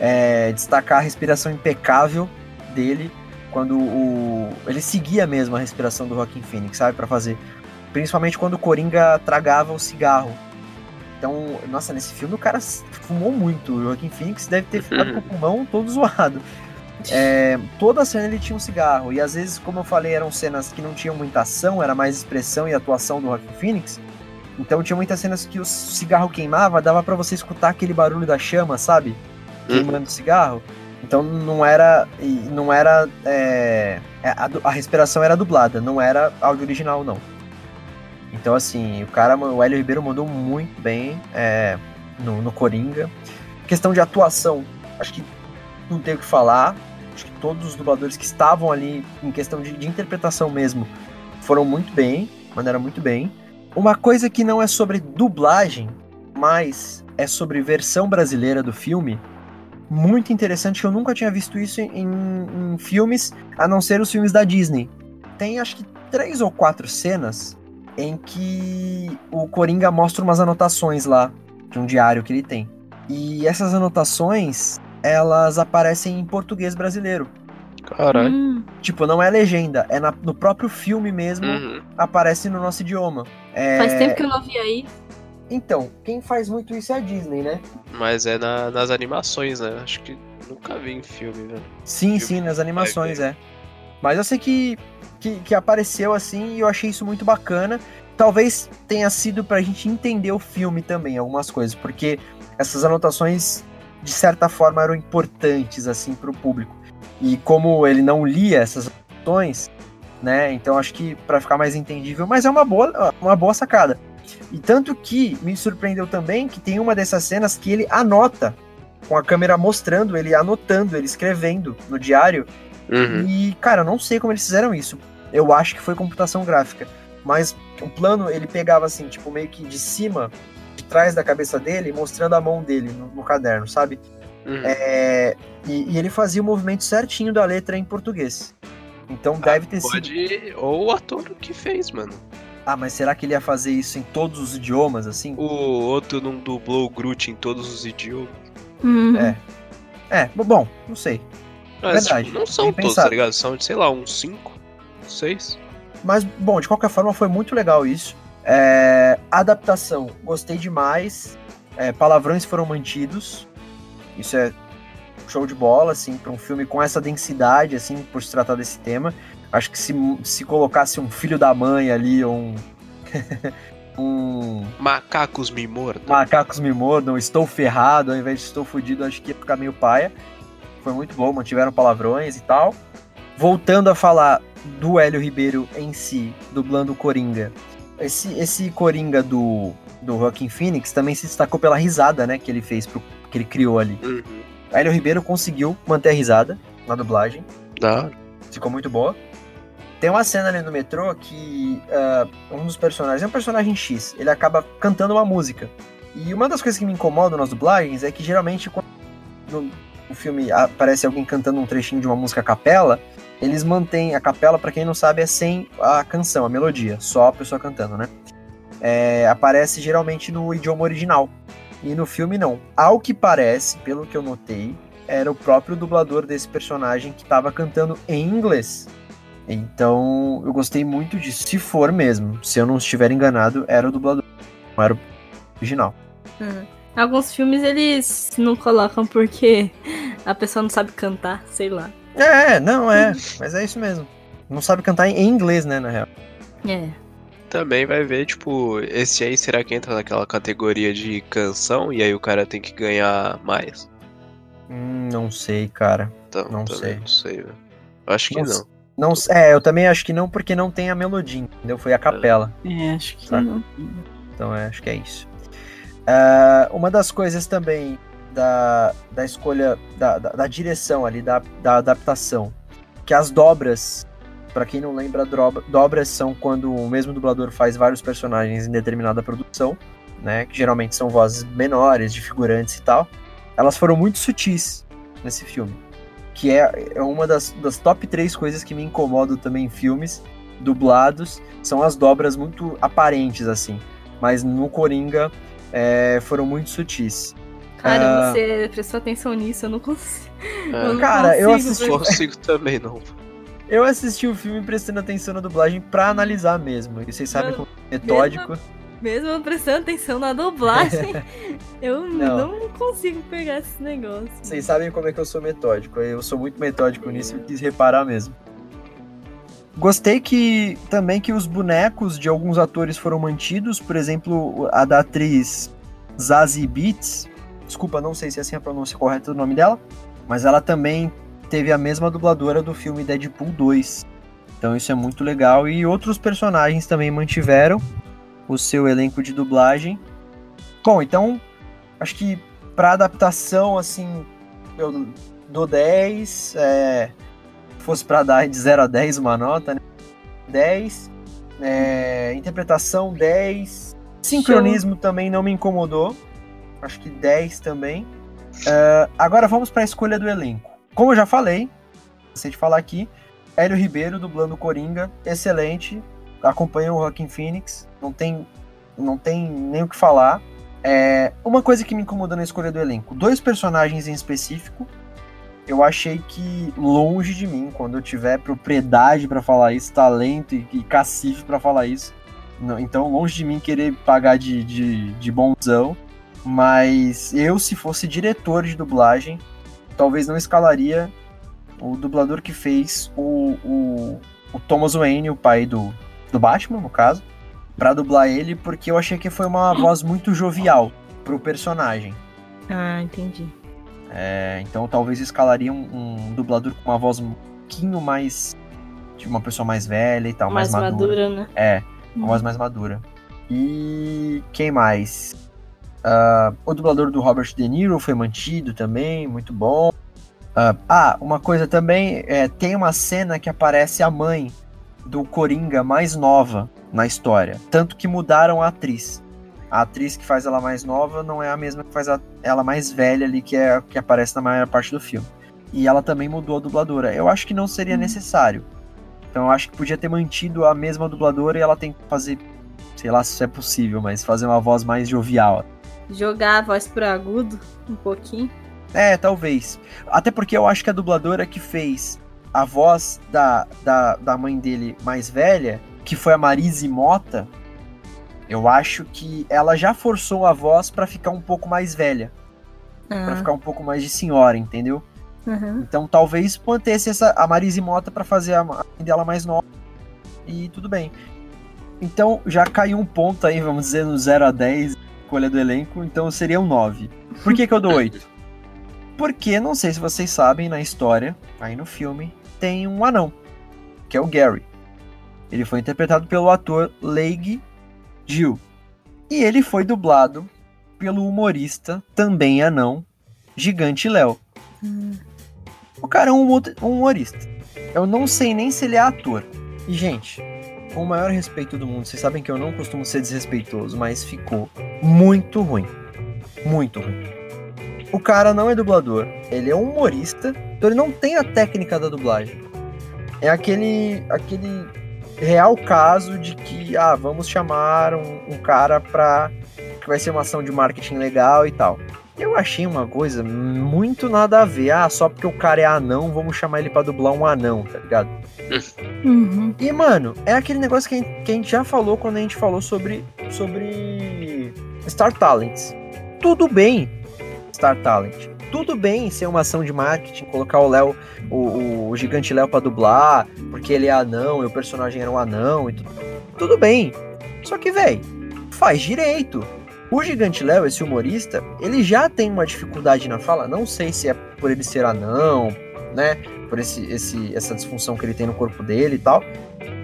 É, destacar a respiração impecável dele, quando o. Ele seguia mesmo a respiração do Joaquin Phoenix, sabe? Pra fazer. Principalmente quando o Coringa tragava o cigarro. Então, nossa, nesse filme o cara fumou muito. O Joaquin Phoenix deve ter ficado com o pulmão todo zoado. É, toda cena ele tinha um cigarro. E às vezes, como eu falei, eram cenas que não tinham muita ação, era mais expressão e atuação do Joaquin Phoenix. Então tinha muitas cenas que o cigarro queimava, dava pra você escutar aquele barulho da chama, sabe? Queimando o cigarro. Então não era. Não era. é, a, du- a respiração era dublada, não era áudio original, não. Então, assim, o cara, o Hélio Ribeiro mandou muito bem é, no, no Coringa. Questão de atuação, acho que não tem o que falar. Acho que todos os dubladores que estavam ali, em questão de, de interpretação mesmo, foram muito bem, mandaram muito bem. Uma coisa que não é sobre dublagem, mas é sobre versão brasileira do filme, muito interessante, que eu nunca tinha visto isso em, em filmes, a não ser os filmes da Disney. Tem acho que três ou quatro cenas em que o Coringa mostra umas anotações lá de um diário que ele tem. E essas anotações, elas aparecem em português brasileiro. Caralho. Hum. Tipo, não é legenda, é na- no próprio filme mesmo, Uhum. aparece no nosso idioma. É, Faz tempo que eu não vi aí. Então, quem faz muito isso é a Disney, né? Mas é na- nas animações, né? Acho que nunca vi em filme, velho. Sim, Filme sim, nas animações, é. Mas eu sei que, que, que apareceu assim e eu achei isso muito bacana. Talvez tenha sido pra gente entender o filme também, algumas coisas, porque essas anotações, de certa forma, eram importantes, assim, pro público. E como ele não lia essas anotações, né, então acho que pra ficar mais entendível, mas é uma boa, uma boa sacada. E tanto que me surpreendeu também que tem uma dessas cenas que ele anota, com a câmera mostrando ele anotando, ele escrevendo no diário, Uhum. e, cara, eu não sei como eles fizeram isso. Eu acho que foi computação gráfica. Mas o plano, ele pegava assim, tipo, meio que de cima, de trás da cabeça dele, mostrando a mão dele no, no caderno, sabe? Uhum. É, e, e ele fazia o movimento certinho da letra em português. Então deve ter sido. Pode. Ou o ator que fez, mano. Ah, mas será que ele ia fazer isso em todos os idiomas, assim? O outro não dublou o Groot em todos os idiomas. Hum. É. É, bom, não sei. Mas Verdade, tipo, não são todos, tá ligado? São, sei lá, uns 5, 6. Mas, bom, de qualquer forma, foi muito legal isso. É, adaptação, gostei demais. É, palavrões foram mantidos. Isso é show de bola, assim, para um filme com essa densidade, assim, por se tratar desse tema. Acho que se, se colocasse um filho da mãe ali, ou um. um Macacos me mordam. macacos me mordam, estou ferrado, ao invés de estou fudido, acho que ia ficar meio paia. Foi muito bom, mantiveram palavrões e tal. Voltando a falar do Hélio Ribeiro em si, dublando o Coringa. Esse, esse Coringa do, do Joaquin Phoenix também se destacou pela risada, né, que ele fez, pro, que ele criou ali. Uhum. O Hélio Ribeiro conseguiu manter a risada na dublagem. Hora. ficou muito boa. Tem uma cena ali no metrô que ah, um dos personagens, é um personagem X, ele acaba cantando uma música. E uma das coisas que me incomodam nas dublagens é que geralmente quando no, filme aparece alguém cantando um trechinho de uma música a capela, eles mantêm a capela, pra quem não sabe, é sem a canção, a melodia, só a pessoa cantando, né? É, aparece geralmente no idioma original. E no filme não. Ao que parece, pelo que eu notei, era o próprio dublador desse personagem que estava cantando em inglês. Então, eu gostei muito disso. Se for mesmo, se eu não estiver enganado, era o dublador, não era o original. Uhum. Alguns filmes eles não colocam porque a pessoa não sabe cantar, sei lá. É, não é, mas é isso mesmo. Não sabe cantar em inglês, né, na real. É. Também vai ver, tipo, esse aí será que entra naquela categoria de canção e aí o cara tem que ganhar mais? Hum, não sei, cara. Então, Não sei. Não sei, velho. Eu acho que Não não. Não, é, eu também acho que não, porque não tem a melodia, entendeu? Foi a capela. É, acho que não. Então é, acho que é isso. Ah, uma das coisas também da, da escolha, da, da, da direção ali, da, da adaptação, que as dobras, pra quem não lembra, dobras são quando o mesmo dublador faz vários personagens em determinada produção, né? Que geralmente são vozes menores, de figurantes e tal. Elas foram muito sutis nesse filme. Que é, é uma das, das top três coisas que me incomodam também em filmes dublados, são as dobras muito aparentes, assim mas no Coringa é, foram muito sutis. Cara, Ah. você prestou atenção nisso, eu não consigo. É, Eu não Cara, eu consigo assisti- não consigo também, não. Eu assisti o filme prestando atenção na dublagem pra analisar mesmo. E vocês sabem como é metódico. Mesmo eu prestando atenção na dublagem, eu Não. não. consigo pegar esse negócio. Vocês sabem como é que eu sou metódico. Eu sou muito metódico nisso e quis reparar mesmo. Gostei que também que os bonecos de alguns atores foram mantidos, por exemplo, a da atriz Zazie Beetz. Desculpa, não sei se é assim a pronúncia correta do nome dela, mas ela também teve a mesma dubladora do filme Deadpool 2. Então isso é muito legal e outros personagens também mantiveram o seu elenco de dublagem. Bom, então acho que pra adaptação assim, eu dou 10, é, fosse pra dar de 0 a 10 uma nota, né? 10. É, interpretação 10. Sincronismo também não me incomodou. Acho que 10 também. É, agora vamos pra escolha do elenco. Como eu já falei, sei de falar aqui, Hélio Ribeiro dublando Coringa, excelente. Acompanha o Joaquin Phoenix, não tem, não tem nem o que falar. É, uma coisa que me incomodou na escolha do elenco: dois personagens em específico. Eu achei que longe de mim, quando eu tiver propriedade pra falar isso, talento e, e cacife pra falar isso. Não, então, longe de mim querer pagar de, de, de bonzão. Mas eu, se fosse diretor de dublagem, talvez não escalaria o dublador que fez o, o, o Thomas Wayne, o pai do, do Batman, no caso, pra dublar ele, porque eu achei que foi uma voz muito jovial pro personagem. Ah, entendi. É, então talvez escalaria um, um dublador com uma voz um pouquinho mais. de uma pessoa mais velha e tal, mais, mais madura. madura, né? É, uma voz mais madura. E quem mais? Ah, o dublador do Robert De Niro foi mantido também, muito bom. Ah, ah, uma coisa também, é, tem uma cena que aparece a mãe do Coringa mais nova na história. Tanto que mudaram a atriz. A atriz que faz ela mais nova não é a mesma que faz a- ela mais velha ali, que é a que aparece na maior parte do filme. E ela também mudou a dubladora. Eu acho que não seria necessário. Então eu acho que podia ter mantido a mesma dubladora e ela tem que fazer, sei lá se isso é possível, mas fazer uma voz mais jovial. Jogar a voz pro agudo um pouquinho. É, talvez. Até porque eu acho que a dubladora que fez a voz da, da, da mãe dele mais velha, que foi a Marise Mota, eu acho que ela já forçou a voz pra ficar um pouco mais velha, Pra Ah, ficar um pouco mais de senhora, entendeu? aham. Então talvez mantesse essa, a Marise Mota pra fazer a mãe dela mais nova. E tudo bem. Então já caiu um ponto aí, vamos dizer, no 0 a 10, escolha do elenco, então seria um 9. Por que, que eu dou 8? Porque, não sei se vocês sabem, na história, aí no filme, tem um anão, que é o Gary. Ele foi interpretado pelo ator Leigh Gill. E ele foi dublado pelo humorista, também anão, Gigante Léo. O cara é um um humorista. Eu não sei nem se ele é ator. E, gente, com o maior respeito do mundo, vocês sabem que eu não costumo ser desrespeitoso, mas ficou muito ruim. Muito ruim. O cara não é dublador, ele é humorista, então ele não tem a técnica da dublagem. É aquele, aquele real caso de que, ah, vamos chamar um, um cara pra. que vai ser uma ação de marketing legal e tal. Eu achei uma coisa muito nada a ver. Ah, só porque o cara é anão, vamos chamar ele pra dublar um anão, tá ligado? Uhum. E, mano, é aquele negócio que a, gente, que a gente já falou quando a gente falou sobre, sobre Star Talents. Tudo bem, Star Talent. Tudo bem ser uma ação de marketing, colocar o Léo, o, o gigante Léo pra dublar, porque ele é anão e o personagem era um anão e tudo. Tudo bem. Só que, velho, faz direito. O Gigante Léo, esse humorista, ele já tem uma dificuldade na fala. Não sei se é por ele ser anão, né? Por esse, esse, essa disfunção que ele tem no corpo dele e tal.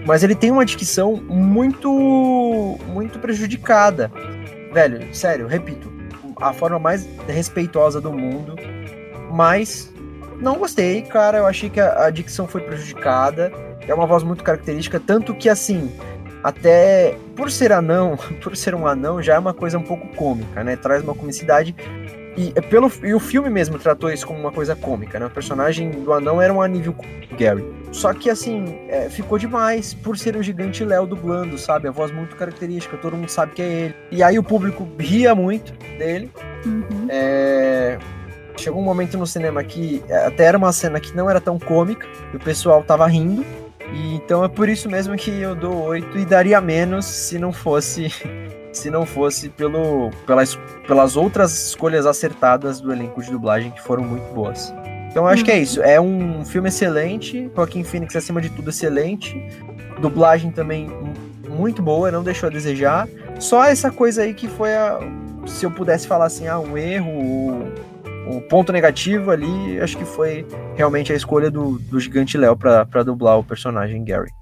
Mas ele tem uma dicção muito, muito prejudicada. Velho, sério, repito, a forma mais respeitosa do mundo. Mas não gostei, cara. Eu achei que a, a dicção foi prejudicada. É uma voz muito característica, tanto que assim, até por ser anão, por ser um anão, já é uma coisa um pouco cômica, né? Traz uma comicidade. E, é pelo, e o filme mesmo tratou isso como uma coisa cômica, né? O personagem do anão era um anível Gary. Só que, assim, é, ficou demais por ser o gigante Léo dublando, sabe? A voz muito característica, todo mundo sabe que é ele. E aí o público ria muito dele. Uhum. É, Chegou um momento no cinema que é, até era uma cena que não era tão cômica, e o pessoal tava rindo. E então é por isso mesmo que eu dou 8 e daria menos se não fosse se não fosse pelo, pelas, pelas outras escolhas acertadas do elenco de dublagem que foram muito boas. Então eu acho que é isso. É um filme excelente, Joaquim Phoenix acima de tudo excelente, dublagem também muito boa, não deixou a desejar. Só essa coisa aí que foi a, se eu pudesse falar assim, ah, um erro, o ponto negativo ali, acho que foi realmente a escolha do, do gigante Léo para dublar o personagem Gary.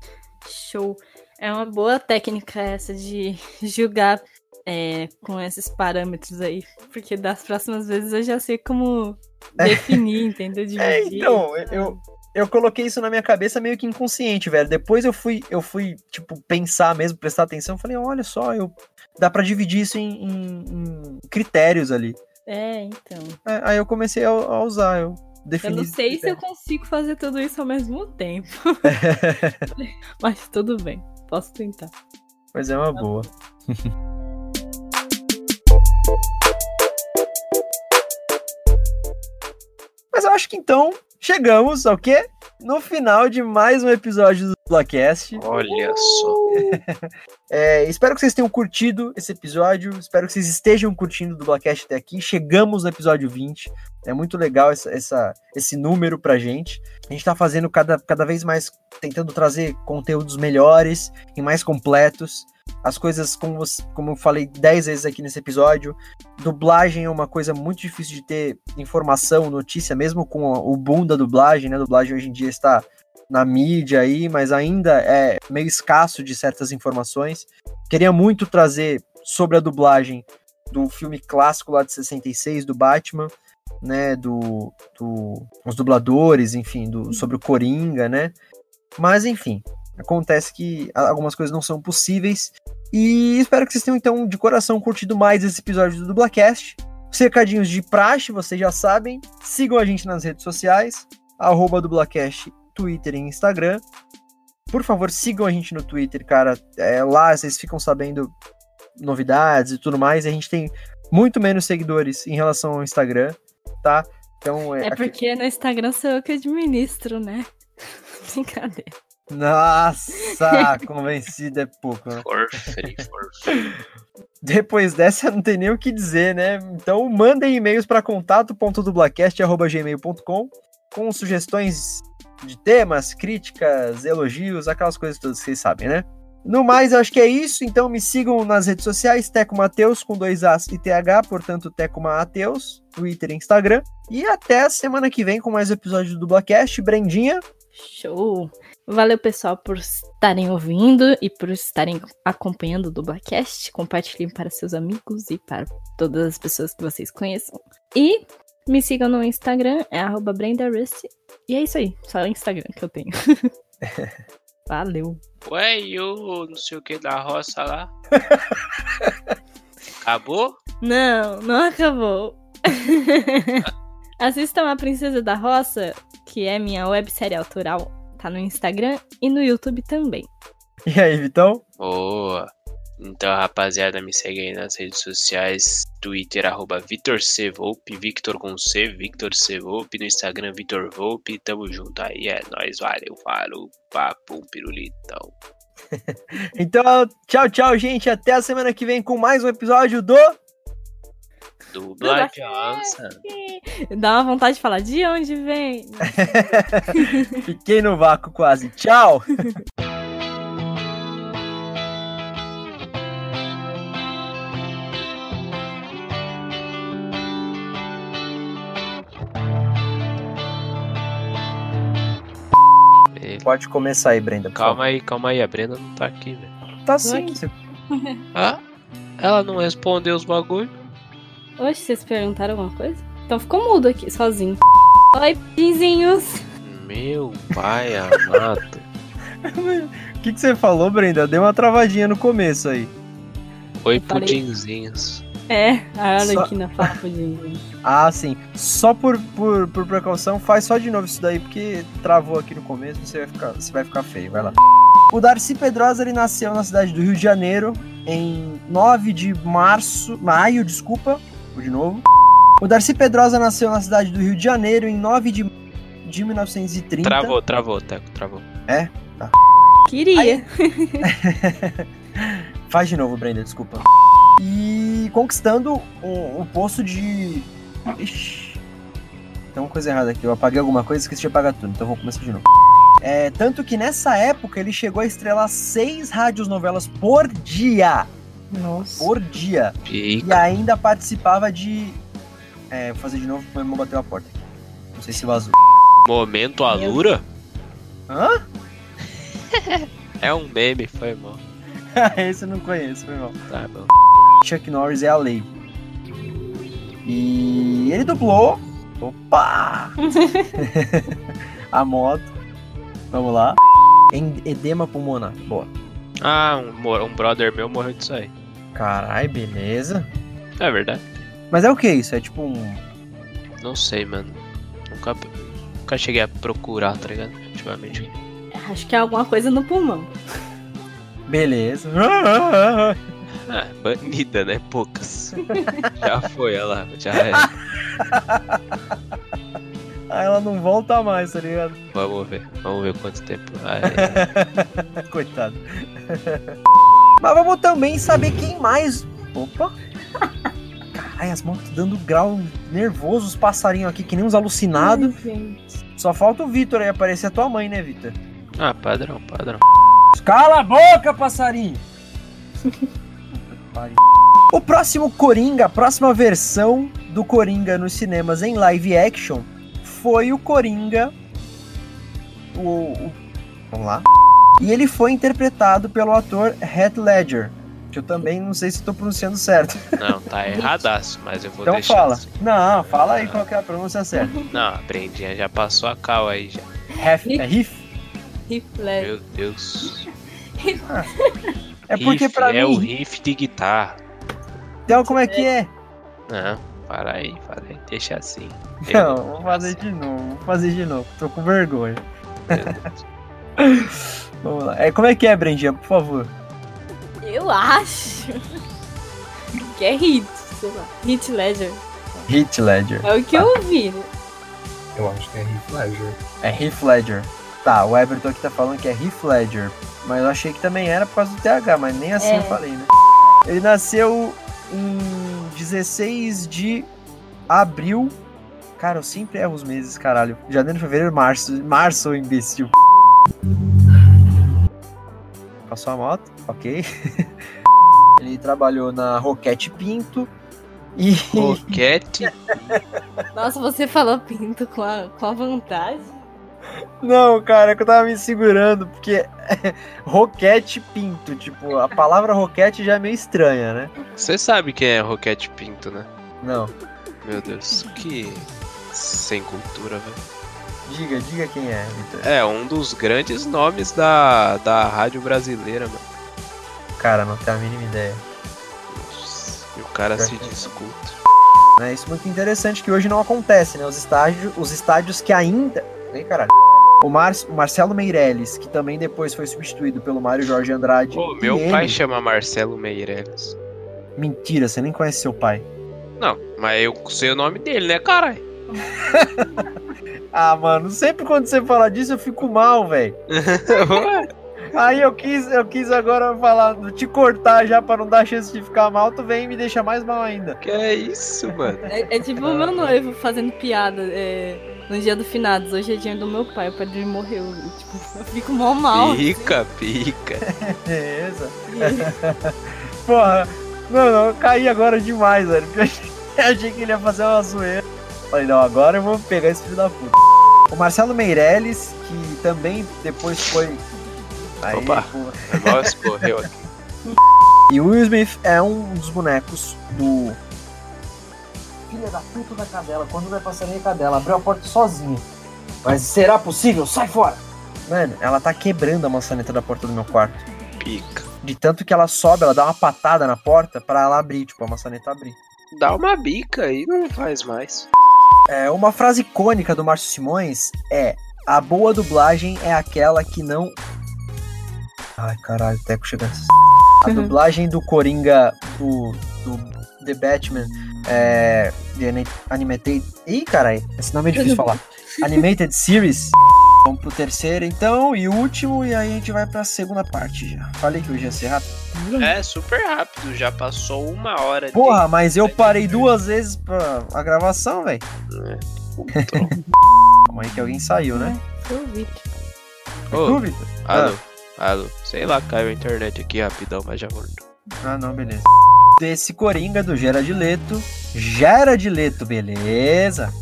Show. É uma boa técnica essa de julgar é, com esses parâmetros aí. Porque das próximas vezes eu já sei como definir, entendeu? Dividir. É, então, eu, eu coloquei isso na minha cabeça meio que inconsciente, velho. Depois eu fui, eu fui tipo, pensar mesmo, prestar atenção. Falei, olha só, eu dá para dividir isso em, em, em critérios ali. É, então. É, aí eu comecei a, a usar, eu defini. Eu não sei se eu consigo fazer tudo isso ao mesmo tempo. Mas tudo bem, posso tentar. Mas é uma boa. Mas eu acho que então chegamos ao quê? No final de mais um episódio do Blackcast. Olha só. É, espero que vocês tenham curtido esse episódio. Espero que vocês estejam curtindo do Blackcast até aqui. Chegamos no episódio 20. É muito legal essa, essa, esse número pra gente. A gente tá fazendo cada, cada vez mais, tentando trazer conteúdos melhores e mais completos. As coisas, como, como eu falei 10 vezes aqui nesse episódio, dublagem é uma coisa muito difícil de ter informação, notícia, mesmo com o boom da dublagem, né? A dublagem hoje em dia está na mídia aí, mas ainda é meio escasso de certas informações. Queria muito trazer sobre a dublagem do filme clássico lá de 66 do Batman, né, do, do os dubladores, enfim, do, sobre o Coringa, né? Mas enfim, acontece que algumas coisas não são possíveis. E espero que vocês tenham então de coração curtido mais esse episódio do Dublacast. Os recadinhos de praxe, vocês já sabem. Sigam a gente nas redes sociais, arroba Dublacast Twitter e Instagram. Por favor, sigam a gente no Twitter, cara. É, lá vocês ficam sabendo novidades e tudo mais. A gente tem muito menos seguidores em relação ao Instagram, tá? Então, é, é porque aqui... no Instagram sou eu que administro, né? Brincadeira. Nossa, convencido é pouco, né? For free, for free. Depois dessa, não tem nem o que dizer, né? Então, mandem e-mails para contato.dublacast.gmail.com com sugestões de temas, críticas, elogios, aquelas coisas todas que vocês sabem, né? No mais, acho que é isso. Então me sigam nas redes sociais, Teco Mateus com dois As e TH, portanto, Teco Mateus, Twitter e Instagram. E até a semana que vem com mais um episódio do Dublacast. Brendinha. Show! Valeu, pessoal, por estarem ouvindo e por estarem acompanhando o Dublacast. Compartilhem para seus amigos e para todas as pessoas que vocês conheçam. E Me sigam no Instagram, é arroba BrendaRust. E é isso aí, só o Instagram que eu tenho. Valeu. Ué, e o não sei o que da roça lá? Acabou? Não, não acabou. Assistam a Princesa da Roça, que é minha websérie autoral. Tá no Instagram e no YouTube também. E aí, Vitão? Boa. Então, rapaziada, me segue aí nas redes sociais, Twitter, arroba Vitor C. Volpe, Victor com C, Victor C. Volpe, no Instagram, Vitor Volpe, tamo junto aí, é nóis, valeu, falou, papo, um pirulitão. Então, tchau, tchau, gente. Até a semana que vem com mais um episódio do. Dubla Johnson. Dá uma vontade de falar de onde vem. Fiquei no vácuo quase. Tchau! Pode começar aí, Brenda. Calma aí, calma aí, a Brenda não tá aqui, velho. Tá sim. você- Ah, ela não respondeu os bagulho. Hoje vocês perguntaram alguma coisa? Então ficou mudo aqui, sozinho. Oi, pinzinhos. Meu pai amado. O que, que você falou, Brenda? Deu uma travadinha no começo aí. Oi, falei- pudinzinhos. É, a Só- Arlequina fala pudim. Ah, sim. Só por, por, por precaução, faz só de novo isso daí, porque travou aqui no começo, você vai ficar, você vai ficar feio. Vai lá. O Darcy Pedrosa ele nasceu na cidade do Rio de Janeiro em 9 de março. Maio, desculpa. De novo. O Darcy Pedrosa nasceu na cidade do Rio de Janeiro em 9 de, de 1930. Travou, travou, Teco, travou. Queria. Faz de novo, Brenda, desculpa. E conquistando o, o posto de. Ixi. Tem uma coisa errada aqui. Eu apaguei alguma coisa e esqueci de apagar tudo, então vou começar de novo. É, tanto que nessa época ele chegou a estrelar seis rádios novelas por dia. Nossa. Por dia. E Pica. ainda participava de. É, vou fazer de novo porque meu irmão bateu a porta. Não sei se vazou. Momento Alura? Hã? É um meme, foi mal. Esse eu não conheço, meu irmão. Tá bom. Chuck Norris é a lei. E ele dublou. Opa! a moto. Vamos lá. Em edema pulmonar. Boa. Ah, um, um brother meu morreu disso aí. Carai, beleza. É verdade. Mas é o que isso? É tipo um. Não sei, mano. Nunca, nunca cheguei a procurar, tá ligado? Ultimamente. Acho que é alguma coisa no pulmão. Beleza. Ah, banida, né? Poucas. já foi, olha lá. Já é. Aí ela não volta mais, tá ligado? Vamos ver. Vamos ver quanto tempo. Ah, é. Coitado. Mas vamos também saber quem mais. Opa! Caralho, as motos dando grau nervoso, os passarinhos aqui, que nem uns alucinados. Ai. Só falta o Vitor aí aparecer a tua mãe, né, Vitor? Ah, padrão, padrão. Cala a boca, passarinho! o próximo Coringa, a próxima versão do Coringa nos cinemas em live action foi o Coringa. O. o- vamos lá. E ele foi interpretado pelo ator Heath Ledger. Que eu também não sei se estou pronunciando certo. Não, tá erradaço, mas eu vou Então deixar. fala. assim. Não, fala aí qual que é a pronúncia certa. Não, a Brendinha já passou a cal aí já. Heath, é Heath? Rifle. Meu Deus. É porque Riff, pra é o mim. riff de guitarra. Então como é que é? Não, para aí, para aí. Deixa assim. Não, vou fazer de novo, vou fazer de novo. Tô com vergonha. Vamos lá. É, como é que é, Brendinha, por favor? Eu acho que é hit, sei lá. Hit Ledger. Heath Ledger. É o que eu ouvi. né? Eu acho que é Heath Ledger. É Heath Ledger. Tá, o Everton aqui tá falando que é Heath Ledger. Mas eu achei que também era por causa do TH, mas nem assim É. eu falei, né? Ele nasceu em 16 de abril. Cara, eu sempre erro os meses, caralho. Janeiro, fevereiro, março. Março, imbecil. Passou a moto, ok. Ele trabalhou na Roquete Pinto. E. Roquete. Nossa, você falou pinto com a, com a vontade. Não, cara, é que eu tava me segurando, porque Roquete Pinto, tipo, a palavra roquete já é meio estranha, né? Você sabe quem é Roquete Pinto, né? Não. Meu Deus, que sem cultura, velho. Diga, diga quem é, Vitor. É, um dos grandes nomes da, da rádio brasileira, mano. Cara, não tenho a mínima ideia. Nossa, E o cara se discuta. É isso é muito interessante que hoje não acontece, né? Os estádios, os estádios que ainda. Ei, caralho. O, Mar... o Marcelo Meirelles, que também depois foi substituído pelo Mário Jorge Andrade. Pô, meu ele- pai chama Marcelo Meirelles. Mentira, você nem conhece seu pai. Não, mas eu sei o nome dele, né, caralho? Ah, mano, sempre quando você fala disso eu fico mal, velho. Aí eu quis, eu quis agora falar, te cortar já pra não dar chance de ficar mal, tu vem e me deixa mais mal ainda. que é isso, mano? É, é tipo o meu noivo fazendo piada é, no dia do finados. Hoje é dia do meu pai, o pai dele morreu. E, tipo, eu fico mó mal. Pica, pica. Beleza. Porra, não, não, eu caí agora demais, velho. Porque eu achei, achei que ele ia fazer uma zoeira. Falei, não, agora eu vou pegar esse filho da puta. O Marcelo Meirelles, que também depois foi. Aí, Opa. pô. Mal escorreu aqui. E o Will Smith é um dos bonecos do. Filha da puta da cadela, quando vai passar a cadela, abriu a porta sozinha. Mas será possível? Sai fora! Mano, ela tá quebrando a maçaneta da porta do meu quarto. Pica. De tanto que ela sobe, ela dá uma patada na porta pra ela abrir, tipo, a maçaneta abrir. Dá uma bica e não faz mais. É, uma frase icônica do Márcio Simões é: A boa dublagem é aquela que não. Ai, caralho, Teco chegando. A dublagem do Coringa do, do The Batman é. The Ani- Animated. Ih, caralho, esse nome é difícil de falar. Animated Series. Vamos pro terceiro então, e último, e aí a gente vai pra segunda parte já. Falei que hoje ia ser rápido. É super rápido, já passou uma hora. de- Porra, mas eu parei duas vezes pra a gravação, velho. Calma aí que alguém saiu, né? Foi o Vitor. Ô, Tu, Vitor? alô, alô. Sei lá, caiu a internet aqui rapidão, mas já voltou. Ah, não, beleza. Desse Coringa do Gerard Leto. Gerard Leto, beleza.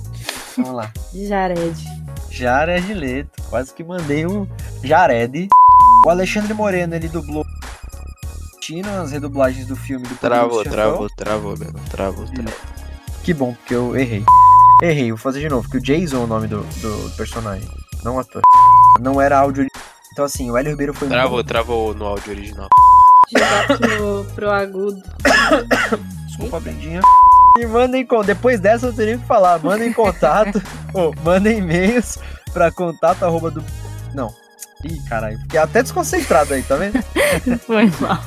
Vamos lá. Jared. Jared Leto. Quase que mandei um Jared. O Alexandre Moreno, ele dublou Tino as redublagens do filme do Travou, travou, travou, meu. Travou, travou. Que bom, porque eu errei. Errei, vou fazer de novo, que o Jason é o nome do, do personagem, não o ator. Não era áudio. Então, assim, o Hélio Ribeiro foi Travou, muito. travou no áudio original. Jogar pro, pro agudo. Desculpa, Brindinha. E mandem com. Depois dessa eu teria que falar. Mandem contato. ou mandem e-mails pra contato arroba do. Não. Ih, caralho. Fiquei até desconcentrado aí, tá vendo? Foi mal.